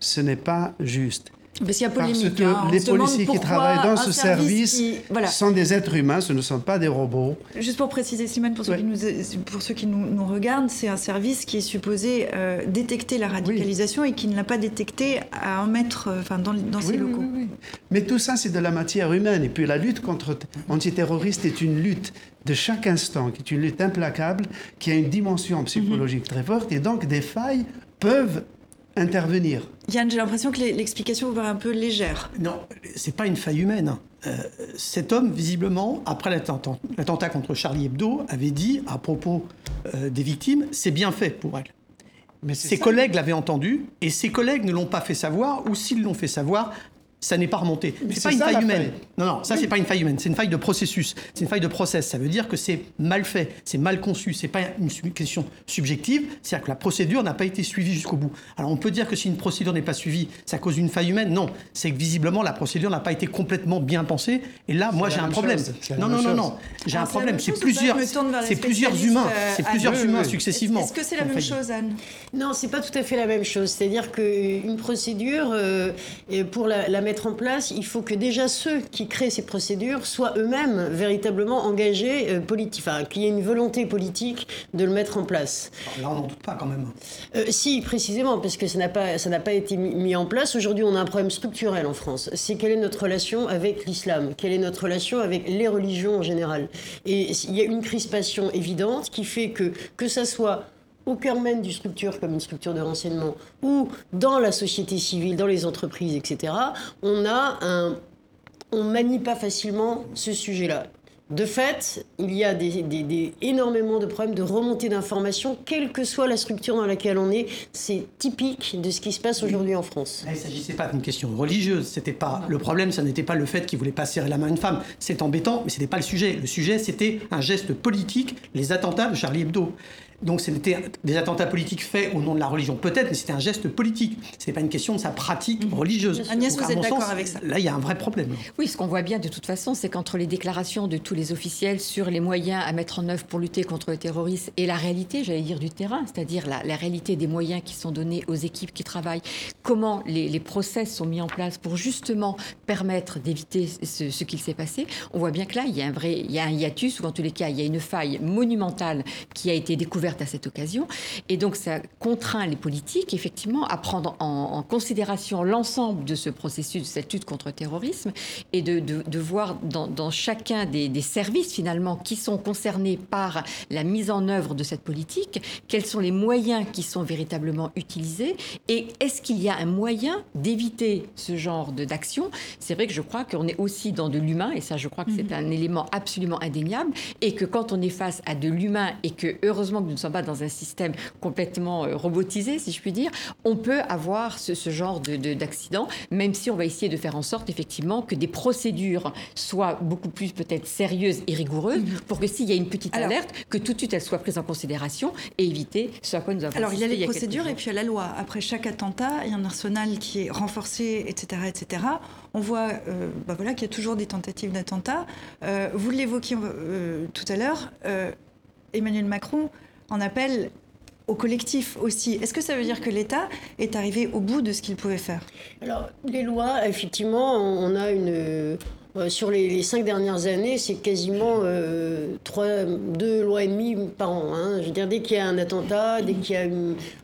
ce n'est pas juste. Parce qu'il y a polémique. Parce que les policiers qui travaillent dans ce service, sont des êtres humains, ce ne sont pas des robots. Juste pour préciser, Simone, pour ceux qui nous, pour ceux qui nous, regardent, c'est un service qui est supposé euh, détecter la radicalisation et qui ne l'a pas détecté à un mètre euh, enfin, dans, dans ses locaux. Mais tout ça, c'est de la matière humaine. Et puis la lutte contre antiterroriste est une lutte de chaque instant, qui est une lutte implacable, qui a une dimension psychologique très forte. Et donc, des failles peuvent intervenir. Yann, j'ai l'impression que l'explication vous paraît un peu légère. Non, c'est pas une faille humaine. Euh, cet homme, visiblement, après l'attentat contre Charlie Hebdo, avait dit à propos euh, des victimes, c'est bien fait pour elle. Mais ses collègues l'avaient entendu et ses collègues ne l'ont pas fait savoir, ou s'ils l'ont fait savoir, ça n'est pas remonté. C'est pas une faille humaine. Non, non, ça c'est pas une faille humaine. C'est une faille de processus. C'est une faille de process. Ça veut dire que c'est mal fait, c'est mal conçu. C'est pas une question subjective. C'est-à-dire que la procédure n'a pas été suivie jusqu'au bout. Alors on peut dire que si une procédure n'est pas suivie, ça cause une faille humaine. Non, c'est que visiblement la procédure n'a pas été complètement bien pensée. Et là, moi j'ai un problème. Non, non, non, non, J'ai un problème. C'est plusieurs, c'est plusieurs humains, c'est plusieurs humains successivement. Est-ce que c'est la même chose, Anne? Non, c'est pas tout à fait la même chose. C'est-à-dire qu'une procédure, euh, pour la, la mettre en place, il faut que déjà ceux qui créent ces procédures soient eux-mêmes véritablement engagés euh, politiques, enfin qu'il y ait une volonté politique de le mettre en place. là, on n'en doute pas quand même. Euh, si, précisément, parce que ça n'a pas, ça n'a pas été mis en place. Aujourd'hui, on a un problème structurel en France. C'est quelle est notre relation avec l'islam? Quelle est notre relation avec les religions en général? Et il y a une crispation évidente qui fait que, que ça soit au cœur même du structure comme une structure de renseignement ou dans la société civile, dans les entreprises, etc., on a un, on manie pas facilement ce sujet-là. De fait, il y a énormément de problèmes de remontée d'informations, quelle que soit la structure dans laquelle on est. C'est typique de ce qui se passe aujourd'hui en France. Il ne s'agissait pas d'une question religieuse. C'était pas le problème, ça n'était pas le fait qu'il voulait pas serrer la main à une femme. C'est embêtant, mais ce n'était pas le sujet. Le sujet, c'était un geste politique, les attentats de Charlie Hebdo. Donc c'était des attentats politiques faits au nom de la religion, peut-être, mais c'était un geste politique. Ce n'est pas une question de sa pratique Mhm. religieuse. Agnès, Donc, vous êtes d'accord avec ça? Là, il y a un vrai problème. Oui, ce qu'on voit bien de toute façon, c'est qu'entre les déclarations de tous les officiels sur les moyens à mettre en œuvre pour lutter contre le terrorisme et la réalité, j'allais dire, du terrain, c'est-à-dire la, la réalité des moyens qui sont donnés aux équipes qui travaillent, comment les, les process sont mis en place pour justement permettre d'éviter ce, ce qu'il s'est passé, on voit bien que là, il y a un vrai, il y a un hiatus, ou en tous les cas, il y a une faille monumentale qui a été découverte à cette occasion. Et donc, ça contraint les politiques, effectivement, à prendre en, en considération l'ensemble de ce processus, de cette lutte contre le terrorisme, et de, de, de voir dans, dans chacun des, des, services, finalement, qui sont concernés par la mise en œuvre de cette politique, quels sont les moyens qui sont véritablement utilisés, et est-ce qu'il y a un moyen d'éviter ce genre d'action? C'est vrai que je crois qu'on est aussi dans de l'humain, et ça, je crois que c'est un élément absolument indéniable, et que quand on est face à de l'humain, et que heureusement que ne sommes pas dans un système complètement euh, robotisé, si je puis dire, on peut avoir ce, ce genre d'accident, de, même si on va essayer de faire en sorte effectivement que des procédures soient beaucoup plus peut-être sérieuses et rigoureuses, mmh. pour que s'il y a une petite Alors, alerte, que tout de suite elle soit prise en considération et éviter ce à quoi nous avons Alors il y a les il procédures et puis il y a la loi. Après chaque attentat, il y a un arsenal qui est renforcé, etc., etc. On voit, euh, bah voilà, qu'il y a toujours des tentatives d'attentats. Euh, vous l'évoquiez euh, tout à l'heure. Emmanuel Macron en appelle au collectif aussi. Est-ce que ça veut dire que l'État est arrivé au bout de ce qu'il pouvait faire? Alors, les lois, effectivement, on a une... Euh, sur les, cinq dernières années, c'est quasiment euh, trois, deux lois et demie par an. Hein. Je veux dire, dès qu'il y a un attentat, dès qu'il y a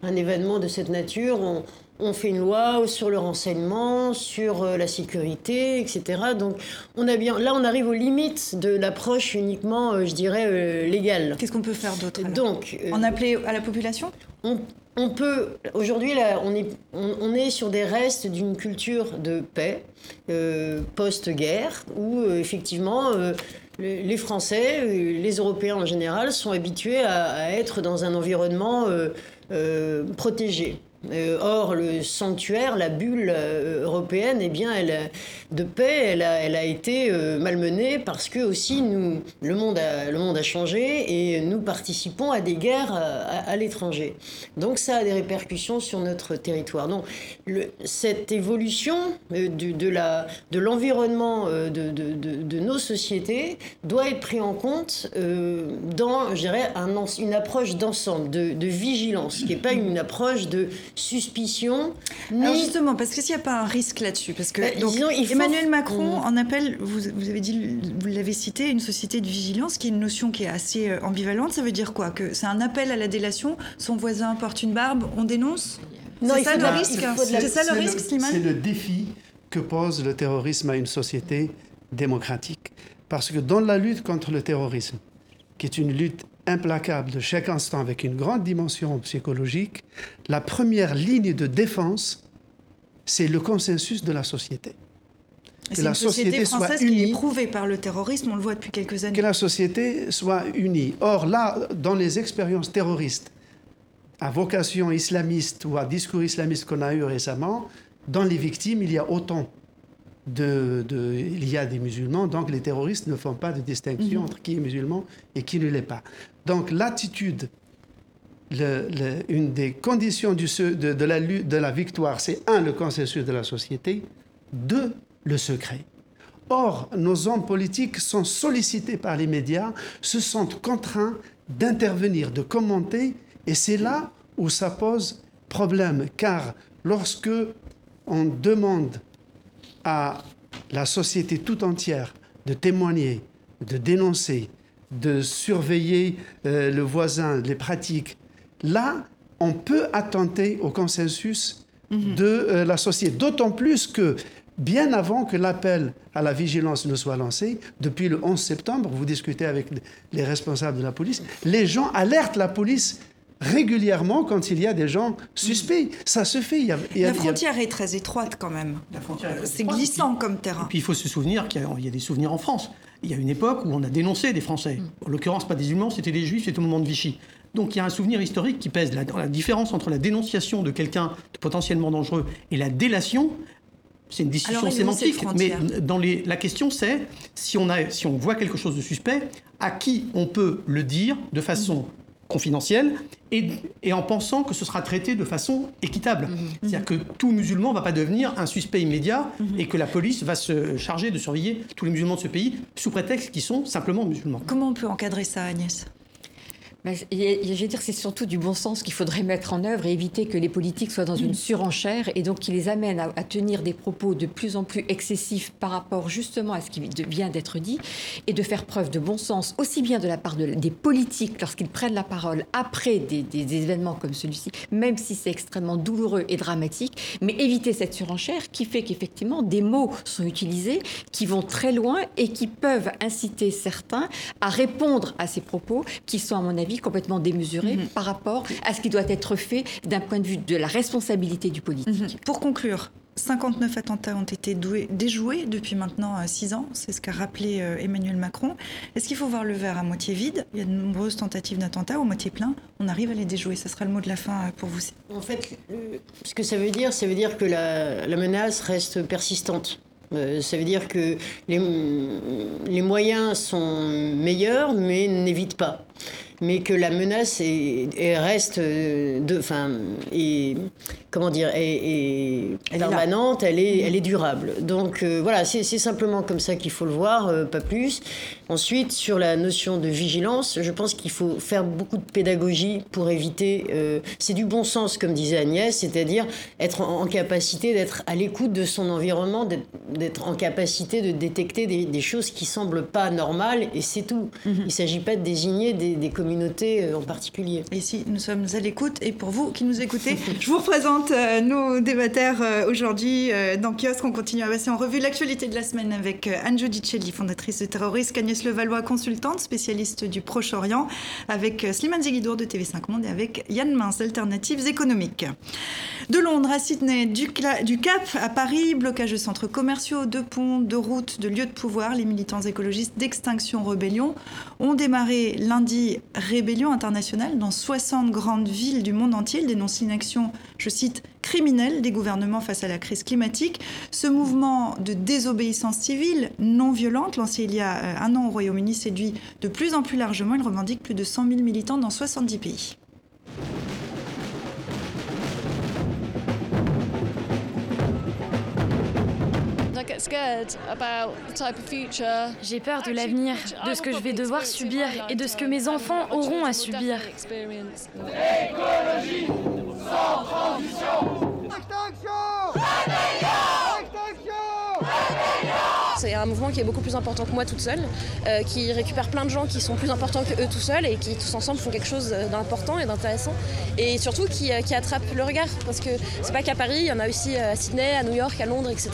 un événement de cette nature, on, on fait une loi sur le renseignement, sur euh, la sécurité, etc. Donc, on a bien, là, on arrive aux limites de l'approche uniquement, euh, je dirais, euh, légale. Qu'est-ce qu'on peut faire d'autre Donc, en appeler à la population? on, on, peut. Aujourd'hui, là, on est, on, on, est sur des restes d'une culture de paix post-guerre, où effectivement les Français, les Européens en général, sont habitués à, à être dans un environnement euh, euh, protégé. Euh, or, le sanctuaire, la bulle euh, européenne, eh bien, elle, de paix, elle a, elle a été euh, malmenée parce que aussi nous, le monde a, le monde a changé et nous participons à des guerres à, l'étranger. Donc, ça a des répercussions sur notre territoire. Donc, cette évolution de la, de l'environnement de, de, de, nos sociétés doit être pris en compte dans, je dirais, un, une approche d'ensemble, de, de vigilance, qui n'est pas une approche de suspicion. Alors justement, parce que s'il n'y a pas un risque là-dessus, parce que bah, donc, disons, faut... Emmanuel Macron mmh. en appelle, vous, vous avez dit, vous l'avez cité, une société de vigilance, qui est une notion qui est assez ambivalente. Ça veut dire quoi? Que c'est un appel à la délation. Son voisin porte une barbe, on dénonce? C'est ça, le risque. C'est ça le risque, Slimane? C'est le défi que pose le terrorisme à une société démocratique, parce que dans la lutte contre le terrorisme, qui est une lutte implacable de chaque instant avec une grande dimension psychologique, la première ligne de défense, c'est le consensus de la société. Que la société, société soit unie. Qui est éprouvée par le terrorisme, on le voit depuis quelques années. Que la société soit unie. Or, là, dans les expériences terroristes à vocation islamiste ou à discours islamiste qu'on a eu récemment, dans les victimes, il y a autant de, de, il y a des musulmans, donc les terroristes ne font pas de distinction mmh. entre qui est musulman et qui ne l'est pas. Donc l'attitude, le, le, une des conditions du, de, de, la, de la victoire, c'est un, le consensus de la société, deux, le secret. Or, nos hommes politiques sont sollicités par les médias, se sentent contraints d'intervenir, de commenter, et c'est là où ça pose problème, car lorsque on demande à la société tout entière de témoigner, de dénoncer, de surveiller euh, le voisin, les pratiques, là, on peut attenter au consensus mmh. de euh, la société. D'autant plus que, bien avant que l'appel à la vigilance ne soit lancé, depuis le 11 septembre, vous discutez avec les responsables de la police, les gens alertent la police régulièrement quand il y a des gens suspects. Ça se fait. Il y a, il y a, la frontière est très étroite quand même. C'est glissant comme terrain. Et puis il faut se souvenir qu'il y, y, a des souvenirs en France. Il y a une époque où on a dénoncé des Français. Mm. En l'occurrence, pas des musulmans, c'était des juifs, c'était au moment de Vichy. Donc il y a un souvenir historique qui pèse. La, la différence entre la dénonciation de quelqu'un de potentiellement dangereux et la délation, c'est une discussion Alors, sémantique. Mais dans les, la question, c'est si on, a, si on voit quelque chose de suspect, à qui on peut le dire de façon confidentiel et, et, en pensant que ce sera traité de façon équitable. Mhm. C'est-à-dire que tout musulman ne va pas devenir un suspect immédiat mhm. et que la police va se charger de surveiller tous les musulmans de ce pays sous prétexte qu'ils sont simplement musulmans. Comment on peut encadrer ça, Agnès? Je vais dire c'est surtout du bon sens qu'il faudrait mettre en œuvre et éviter que les politiques soient dans une surenchère et donc qui les amènent à, tenir des propos de plus en plus excessifs par rapport justement à ce qui vient d'être dit et de faire preuve de bon sens aussi bien de la part des politiques lorsqu'ils prennent la parole après des, événements comme celui-ci, même si c'est extrêmement douloureux et dramatique, mais éviter cette surenchère qui fait qu'effectivement des mots sont utilisés qui vont très loin et qui peuvent inciter certains à répondre à ces propos qui sont à mon avis complètement démesuré mhm. par rapport à ce qui doit être fait d'un point de vue de la responsabilité du politique. Mhm. Pour conclure, 59 attentats ont été déjoués depuis maintenant 6 euh, ans, c'est ce qu'a rappelé euh, Emmanuel Macron. Est-ce qu'il faut voir le verre à moitié vide? Il y a de nombreuses tentatives d'attentats, ou à moitié plein, on arrive à les déjouer. Ce sera le mot de la fin euh, pour vous. En fait, ce que ça veut dire, ça veut dire que la, la menace reste persistante. ça veut dire que les, les moyens sont meilleurs, mais n'évitent pas mais que la menace est, reste euh, de, enfin, et comment dire, est, permanente, elle est, elle est durable. Donc euh, voilà, c'est simplement comme ça qu'il faut le voir, euh, pas plus. Ensuite, sur la notion de vigilance, je pense qu'il faut faire beaucoup de pédagogie pour éviter. c'est du bon sens, comme disait Agnès, c'est-à-dire être en, capacité d'être à l'écoute de son environnement, d'être en capacité de détecter des, choses qui semblent pas normales, et c'est tout. Mm-hmm. Il ne s'agit pas de désigner des, des communautés communauté euh, en particulier. Et si nous sommes à l'écoute, et pour vous qui nous écoutez, je vous présente euh, nos débatteurs euh, aujourd'hui dans Kiosque. On continue à passer en revue l'actualité de la semaine avec Anne Giudicelli, fondatrice de Terroriste, Agnès Levallois, consultante, spécialiste du Proche-Orient, avec Slimane Zeguidour de TV5 Monde et avec Yann Mince, Alternatives économiques. De Londres à Sydney, du, Cap à Paris, blocage de centres commerciaux, de ponts, de routes, de lieux de pouvoir, les militants écologistes d'Extinction Rebellion ont démarré lundi rébellion internationale dans 60 grandes villes du monde entier. Il dénonce l'inaction, je cite, criminelle des gouvernements face à la crise climatique. Ce mouvement de désobéissance civile non violente, lancé il y a euh, un an au Royaume-Uni, séduit de plus en plus largement. Il revendique plus de 100 000 militants dans 70 pays. J'ai peur de l'avenir, de ce que je vais devoir subir et de ce que mes enfants auront à subir. Écologie! Sans transition c'est un mouvement qui est beaucoup plus important que moi toute seule, euh, qui récupère plein de gens qui sont plus importants que eux tout seuls et qui tous ensemble font quelque chose d'important et d'intéressant. Et surtout qui, euh, attrape le regard, parce que c'est pas qu'à Paris, il y en a aussi euh, à Sydney, à New York, à Londres, etc.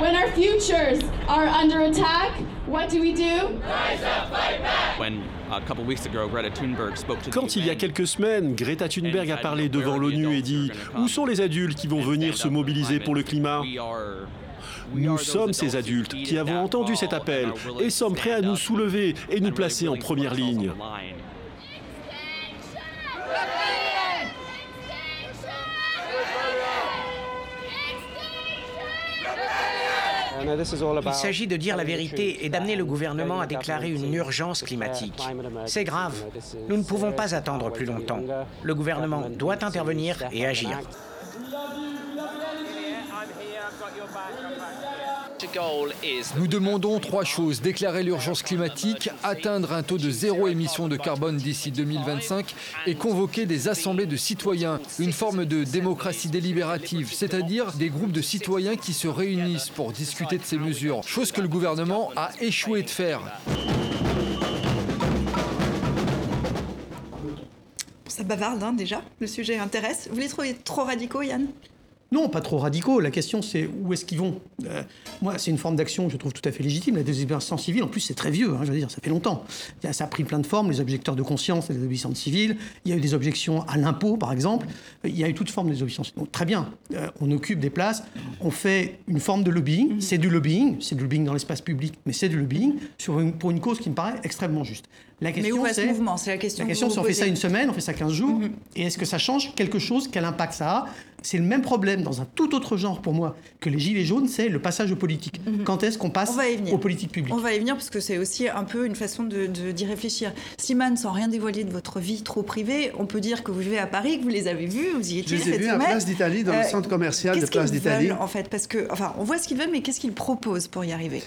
When our futures are under attack, what do we do? Quand il y a quelques semaines, Greta Thunberg a parlé devant l'ONU et dit ⁇ Où sont les adultes qui vont venir se mobiliser pour le climat ?⁇ nous sommes ces adultes qui avons entendu cet appel et sommes prêts à nous soulever et nous placer en première ligne. Il s'agit de dire la vérité et d'amener le gouvernement à déclarer une urgence climatique. C'est grave. Nous ne pouvons pas attendre plus longtemps. Le gouvernement doit intervenir et agir. Nous demandons trois choses. Déclarer l'urgence climatique, atteindre un taux de zéro émission de carbone d'ici 2025 et convoquer des assemblées de citoyens, une forme de démocratie délibérative, c'est-à-dire des groupes de citoyens qui se réunissent pour discuter de ces mesures, chose que le gouvernement a échoué de faire. Ça bavarde hein, déjà, le sujet intéresse. Vous les trouvez trop radicaux, Yann? Non, pas trop radicaux. La question, c'est où est-ce qu'ils vont? Euh, Moi, c'est une forme d'action que je trouve tout à fait légitime. La désobéissance civile, en plus, c'est très vieux. Hein, je veux dire, ça fait longtemps. Ça a pris plein de formes. Les objecteurs de conscience, les désobéissances civiles. Il y a eu des objections à l'impôt, par exemple. Il y a eu toute forme de désobéissance. Donc, très bien. Euh, on occupe des places. On fait une forme de lobbying. Mm-hmm. C'est du lobbying. C'est du lobbying dans l'espace public, mais c'est du lobbying sur pour une cause qui me paraît extrêmement juste. La question, Mais où va ce mouvement? C'est la question. La que question, c'est on fait ça une semaine, on fait ça 15 jours, Mhm. et est-ce que ça change quelque chose? Quel impact ça a? C'est le même problème dans un tout autre genre pour moi que les gilets jaunes, c'est le passage au politique. Quand est-ce qu'on passe. On va y venir. aux politiques publiques? On va y venir parce que c'est aussi un peu une façon de, de- d'y réfléchir. Slimane, sans rien dévoiler de votre vie trop privée, on peut dire que vous vivez à Paris, que vous les avez vus, vous y Je étiez les ai cette vus à semaine. Place d'Italie, dans le Euh, centre commercial de qu'est-ce Place qu'ils d'Italie. veulent, en fait, parce que, enfin, on voit ce qu'ils veulent, mais qu'est-ce qu'ils proposent pour y arriver?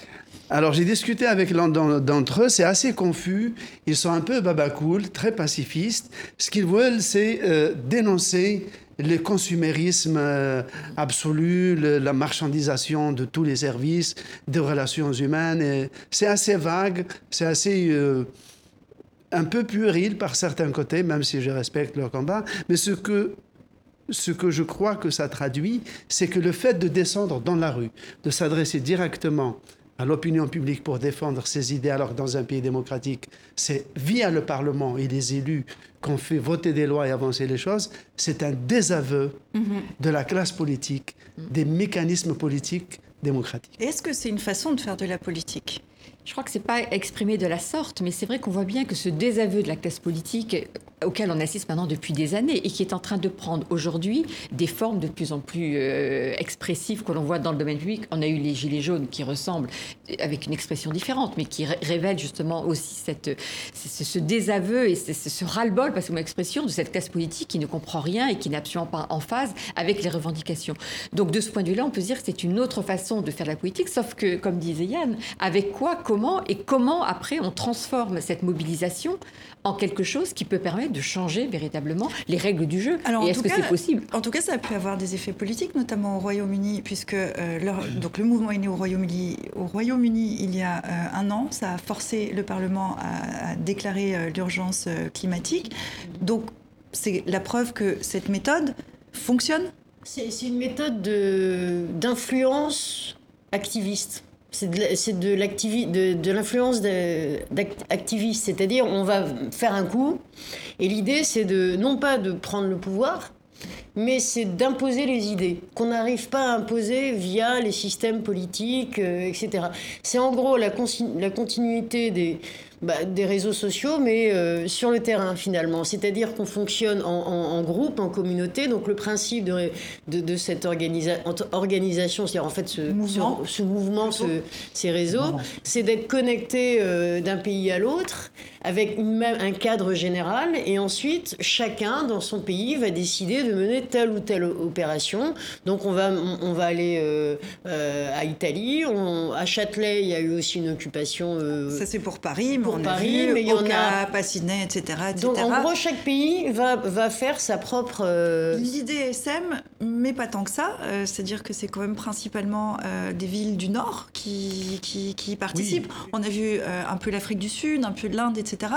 Alors j'ai discuté avec l'un d'en- d'entre eux, c'est assez confus. Ils sont un peu babacool, très pacifistes. Ce qu'ils veulent, c'est euh, dénoncer le consumérisme euh, absolu, la marchandisation de tous les services, des relations humaines. C'est assez vague, c'est assez euh, un peu puéril par certains côtés, même si je respecte leur combat. Mais ce que ce que je crois que ça traduit, c'est que le fait de descendre dans la rue, de s'adresser directement à l'opinion publique pour défendre ses idées, alors que dans un pays démocratique, c'est via le Parlement et les élus qu'on fait voter des lois et avancer les choses, c'est un désaveu de la classe politique, des mécanismes politiques démocratiques. Est-ce que c'est une façon de faire de la politique? Je crois que c'est pas exprimé de la sorte, mais c'est vrai qu'on voit bien que ce désaveu de la classe politique euh, auquel on assiste maintenant depuis des années et qui est en train de prendre aujourd'hui des formes de plus en plus euh, expressives que l'on voit dans le domaine public. On a eu les gilets jaunes qui ressemblent euh, avec une expression différente, mais qui ré- révèlent justement aussi cette, ce, désaveu et ce, ras-le-bol, parce que mon expression, de cette classe politique qui ne comprend rien et qui n'est absolument pas en phase avec les revendications. Donc de ce point de vue-là, on peut dire que c'est une autre façon de faire de la politique, sauf que, comme disait Yann, avec quoi, comment et comment après on transforme cette mobilisation en quelque chose qui peut permettre de changer véritablement les règles du jeu. Alors, en et est-ce tout que cas- c'est possible? En tout cas, ça a pu avoir des effets politiques, notamment au Royaume-Uni, puisque euh, leur- donc le mouvement est né au Royaume-Uni. Au Royaume-Uni, il y a euh, un an, ça a forcé le Parlement à, à déclarer euh, l'urgence euh, climatique. Donc, c'est la preuve que cette méthode fonctionne. C'est c'est une méthode de- d'influence activiste. C'est de, de, de, de l'influence de- d'act- activiste. C'est-à-dire, on va faire un coup, et l'idée, c'est de, non pas de prendre le pouvoir, mais c'est d'imposer les idées, qu'on n'arrive pas à imposer via les systèmes politiques, euh, etc. C'est en gros la continuité des, bah, des réseaux sociaux, mais euh, sur le terrain finalement. C'est-à-dire qu'on fonctionne en, en- en groupe, en communauté. Donc le principe de, de, de cette organisa- organisation, c'est-à-dire en fait ce Mouvement. ce, ce mouvement, ce- ces réseaux, c'est d'être connecté euh, d'un pays à l'autre avec une même, un cadre général et ensuite chacun dans son pays va décider de mener telle ou telle opération. Donc on va, on, on va aller euh, à Italie, on- à Châtelet il y a eu aussi une occupation. Ça, c'est pour Paris, mais on Paris, a vu mais il y en Oka, a- Passinet, etc., etc. Donc en gros chaque pays va, va faire sa propre... euh, L'idée SM, mais pas tant que ça. Euh, C'est-à-dire que c'est quand même principalement euh, des villes du Nord qui, qui, qui y participent. On a vu euh, un peu l'Afrique du Sud, un peu de l'Inde, etc.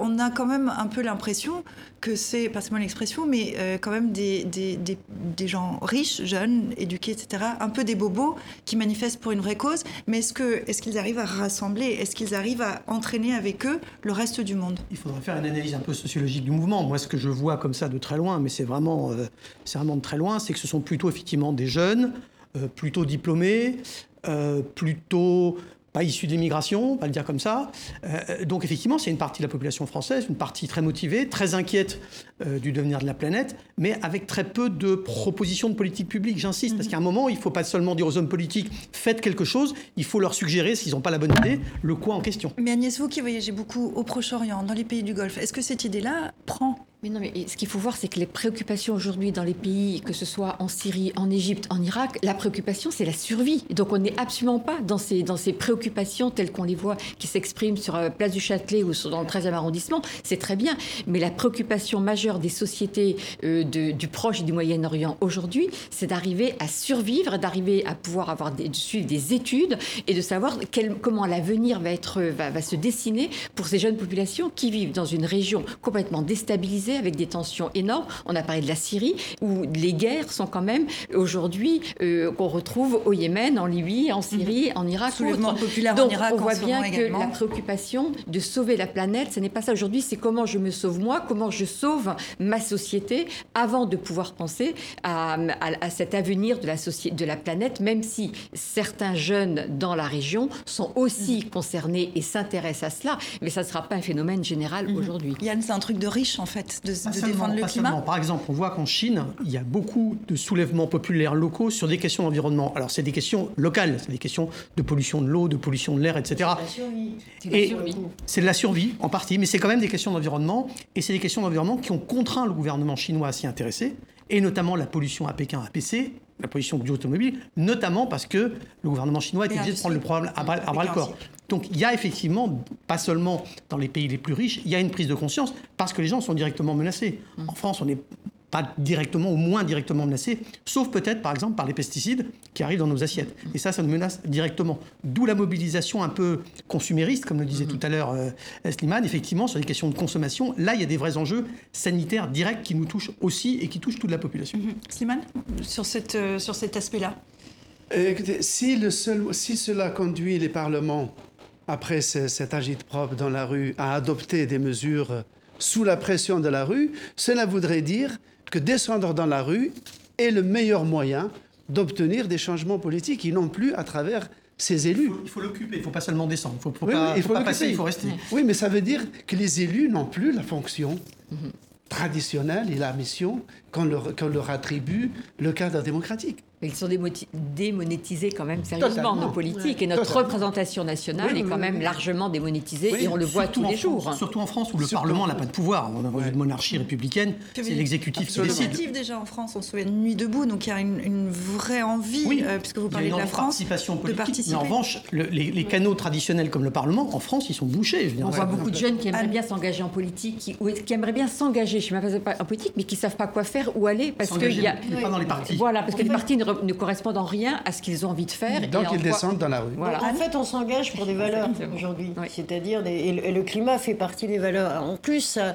On a quand même un peu l'impression que c'est, passez-moi l'expression, mais quand même des, des, des, des gens riches, jeunes, éduqués, etc. Un peu des bobos qui manifestent pour une vraie cause. Mais est-ce qu'ils arrivent à rassembler? Est-ce qu'ils arrivent à avec eux le reste du monde Il faudrait faire une analyse un peu sociologique du mouvement. Moi, ce que je vois comme ça de très loin, mais c'est vraiment, euh, c'est de très loin, c'est que ce sont plutôt effectivement des jeunes, euh, plutôt diplômés, euh, plutôt pas issus de l'immigration, on va le dire comme ça. Euh, donc effectivement, c'est une partie de la population française, une partie très motivée, très inquiète euh, du devenir de la planète, mais avec très peu de propositions de politique publique, j'insiste, parce qu'à un moment, il ne faut pas seulement dire aux hommes politiques, faites quelque chose, il faut leur suggérer, s'ils n'ont pas la bonne idée, le quoi en question. Mais Agnès, vous qui voyagez beaucoup au Proche-Orient, dans les pays du Golfe, est-ce que cette idée-là prend? Mais non, mais ce qu'il faut voir, c'est que les préoccupations aujourd'hui dans les pays, que ce soit en Syrie, en Égypte, en Irak, la préoccupation, c'est la survie. Donc, on n'est absolument pas dans ces, dans ces préoccupations telles qu'on les voit, qui s'expriment sur la place du Châtelet ou dans le 13e arrondissement. C'est très bien. Mais la préoccupation majeure des sociétés euh, du Proche et du Moyen-Orient aujourd'hui, c'est d'arriver à survivre, d'arriver à pouvoir avoir de suivre des études et de savoir comment l'avenir va, va se dessiner pour ces jeunes populations qui vivent dans une région complètement déstabilisée Avec des tensions énormes. On a parlé de la Syrie, où les guerres sont quand même aujourd'hui euh, qu'on retrouve au Yémen, en Libye, en Syrie, en Irak. Soulèvement populaire Donc, en Irak on voit bien que également. la préoccupation de sauver la planète, ce n'est pas ça aujourd'hui, c'est comment je me sauve moi, comment je sauve ma société avant de pouvoir penser à, à- à cet avenir de la, de la planète, même si certains jeunes dans la région sont aussi Mhm. concernés et s'intéressent à cela, mais ça ne sera pas un phénomène général aujourd'hui. Yann, c'est un truc de riche en fait, de, Pas de seulement, défendre le pas climat. seulement. Par exemple, on voit qu'en Chine, il y a beaucoup de soulèvements populaires locaux sur des questions d'environnement. Alors, c'est des questions locales, c'est des questions de pollution de l'eau, de pollution de l'air, etc. Et c'est de la survie, en partie, mais c'est quand même des questions d'environnement. Et c'est des questions d'environnement qui ont contraint le gouvernement chinois à s'y intéresser, et notamment la pollution à Pékin, APC, la pollution du automobile, notamment parce que le gouvernement chinois Et obligé de prendre le problème à à bras le corps. Donc il y a effectivement, pas seulement dans les pays les plus riches, il y a une prise de conscience parce que les gens sont directement menacés. En France, on n'est pas directement ou moins directement menacés, sauf peut-être par exemple par les pesticides qui arrivent dans nos assiettes. Et ça, ça nous menace directement. D'où la mobilisation un peu consumériste, comme le disait tout à l'heure euh, Slimane, effectivement, sur les questions de consommation. Là, il y a des vrais enjeux sanitaires directs qui nous touchent aussi et qui touchent toute la population. Slimane, sur, cette, euh, sur cet aspect-là? Euh, Écoutez, si, le seul, si cela conduit les parlements, après ce- cet agite-propre dans la rue, à adopter des mesures euh, sous la pression de la rue, cela voudrait dire que descendre dans la rue est le meilleur moyen d'obtenir des changements politiques et non plus à travers ses élus. Il faut l'occuper, il ne faut pas seulement descendre. Il ne faut, faut Oui, pas, oui, il faut faut pas passer, il faut rester. Oui, mais ça veut dire que les élus n'ont plus la fonction traditionnelle et la mission qu'on leur, qu'on leur attribue le cadre démocratique. Mais ils sont démonétisés quand même sérieusement, Totalement. nos politiques. Ouais. Et notre Totalement. représentation nationale Oui, est quand oui, même oui. largement démonétisée Oui, et on le voit surtout tous les France- jours. Surtout en France où le Surtout Parlement en n'a pas de pouvoir. On a une monarchie républicaine, c'est l'exécutif qui décide. Initiative déjà en France, on se souvient de Nuit debout, donc il y a une, une vraie envie, Oui, euh, puisque vous parlez de la France, participation de politique. participer. Mais en revanche, le- les, les canaux traditionnels comme le Parlement, en France, ils sont bouchés. je veux dire. On voit beaucoup de jeunes qui aimeraient bien s'engager en politique, qui, ou qui aimeraient bien s'engager, je ne sais pas en politique, mais qui ne savent pas quoi faire, où aller, parce qu'il y a... pas dans les partis. Voilà, parce que les partis ne, ne correspondent en rien à ce qu'ils ont envie de faire. Donc et en ils quoi- descendent dans la rue. Voilà. En fait, on s'engage pour des valeurs aujourd'hui. C'est-à-dire, des- et, le, climat fait partie des valeurs. En plus, ça-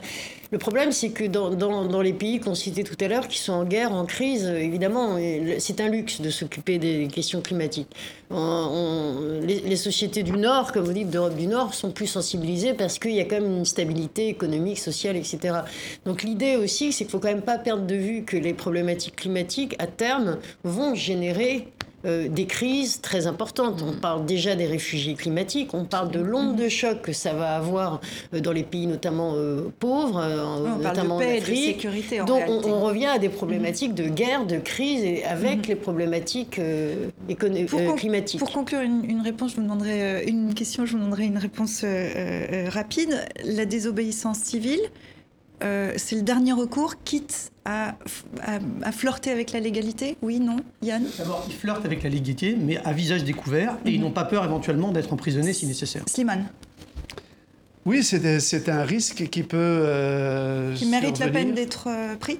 le problème, c'est que dans, dans- dans les pays qu'on citait tout à l'heure, qui sont en guerre, en crise, euh, évidemment, c'est un luxe de s'occuper des questions climatiques. On- on- les, les sociétés du Nord, comme vous dites, d'Europe du Nord, sont plus sensibilisées parce qu'il y a quand même une stabilité économique, sociale, etc. Donc l'idée aussi, c'est qu'il faut quand même pas perdre de vue que les problématiques climatiques, à terme, vont générer euh, des crises très importantes. On parle déjà des réfugiés climatiques, on parle de l'onde de choc que ça va avoir euh, dans les pays notamment euh, pauvres, euh, on parle de notamment paix en et de Afrique. sécurité, en Donc on, revient à des problématiques de guerre, de crise, et avec les problématiques Pour, climatiques. pour conclure une, une réponse, je vous demanderai une question, je vous demanderai une réponse rapide. La désobéissance civile, c'est le dernier recours, quitte à, à, à flirter avec la légalité? Oui, non Yann? D'abord, ils flirtent avec la légalité, mais à visage découvert, et ils n'ont pas peur éventuellement d'être emprisonnés si nécessaire. Slimane, Oui, c'est un risque qui peut. euh, qui mérite la peine d'être euh, pris?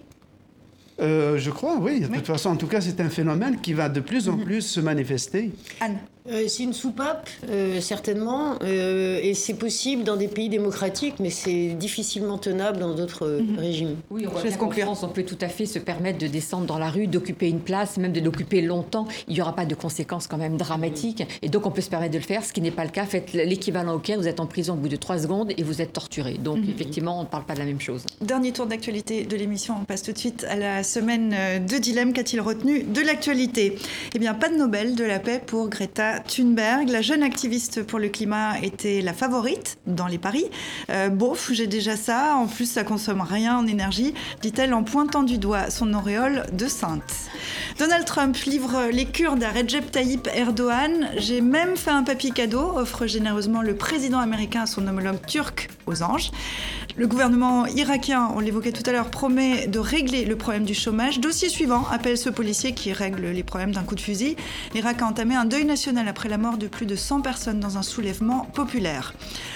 Euh, je crois, oui. De toute façon, en tout cas, c'est un phénomène qui va de plus en Mhm. plus se manifester. Anne Euh, c'est une soupape, euh, certainement, euh, et c'est possible dans des pays démocratiques, mais c'est difficilement tenable dans d'autres euh, régimes. Oui, on voit qu'en France, on peut tout à fait se permettre de descendre dans la rue, d'occuper une place, même de l'occuper longtemps. Il n'y aura pas de conséquences quand même dramatiques. Et donc, on peut se permettre de le faire, ce qui n'est pas le cas. Faites l'équivalent au Caire, vous êtes en prison au bout de trois secondes et vous êtes torturé. Donc, Mhm. effectivement, on ne parle pas de la même chose. Dernier tour d'actualité de l'émission. On passe tout de suite à la semaine de dilemme. Qu'a-t-il retenu de l'actualité? Eh bien, pas de Nobel de la paix pour Greta Thunberg. La jeune activiste pour le climat était la favorite dans les paris. Euh, bof, j'ai déjà ça. En plus, ça consomme rien en énergie, dit-elle en pointant du doigt son auréole de sainte. Donald Trump livre les Kurdes à Recep Tayyip Erdogan. J'ai même fait un papier cadeau, offre généreusement le président américain à son homologue turc aux anges. Le gouvernement irakien, on l'évoquait tout à l'heure, promet de régler le problème du chômage. Dossier suivant appelle ce policier qui règle les problèmes d'un coup de fusil. L'Irak a entamé un deuil national après la mort de plus de 100 personnes dans un soulèvement populaire.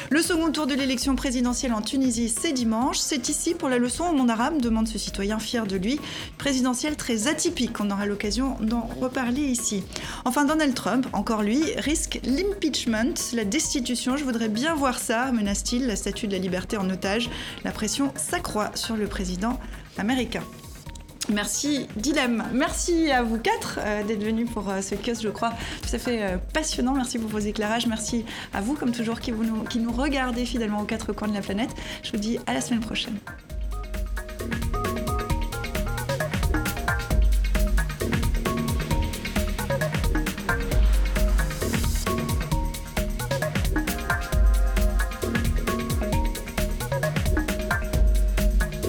Le second tour de l'élection présidentielle en Tunisie, c'est dimanche. C'est ici pour la leçon au monde arabe, demande ce citoyen fier de lui. Présidentielle très atypique, on aura l'occasion d'en reparler ici. Enfin, Donald Trump, encore lui, risque l'impeachment, la destitution. Je voudrais bien voir ça, menace-t-il. La statue de la liberté en otage. La pression s'accroît sur le président américain. Merci Dilem, merci à vous quatre euh, d'être venus pour euh, ce kiosque, je crois, tout à fait euh, passionnant. Merci pour vos éclairages, merci à vous comme toujours qui, nous, qui nous regardez fidèlement aux quatre coins de la planète. Je vous dis à la semaine prochaine.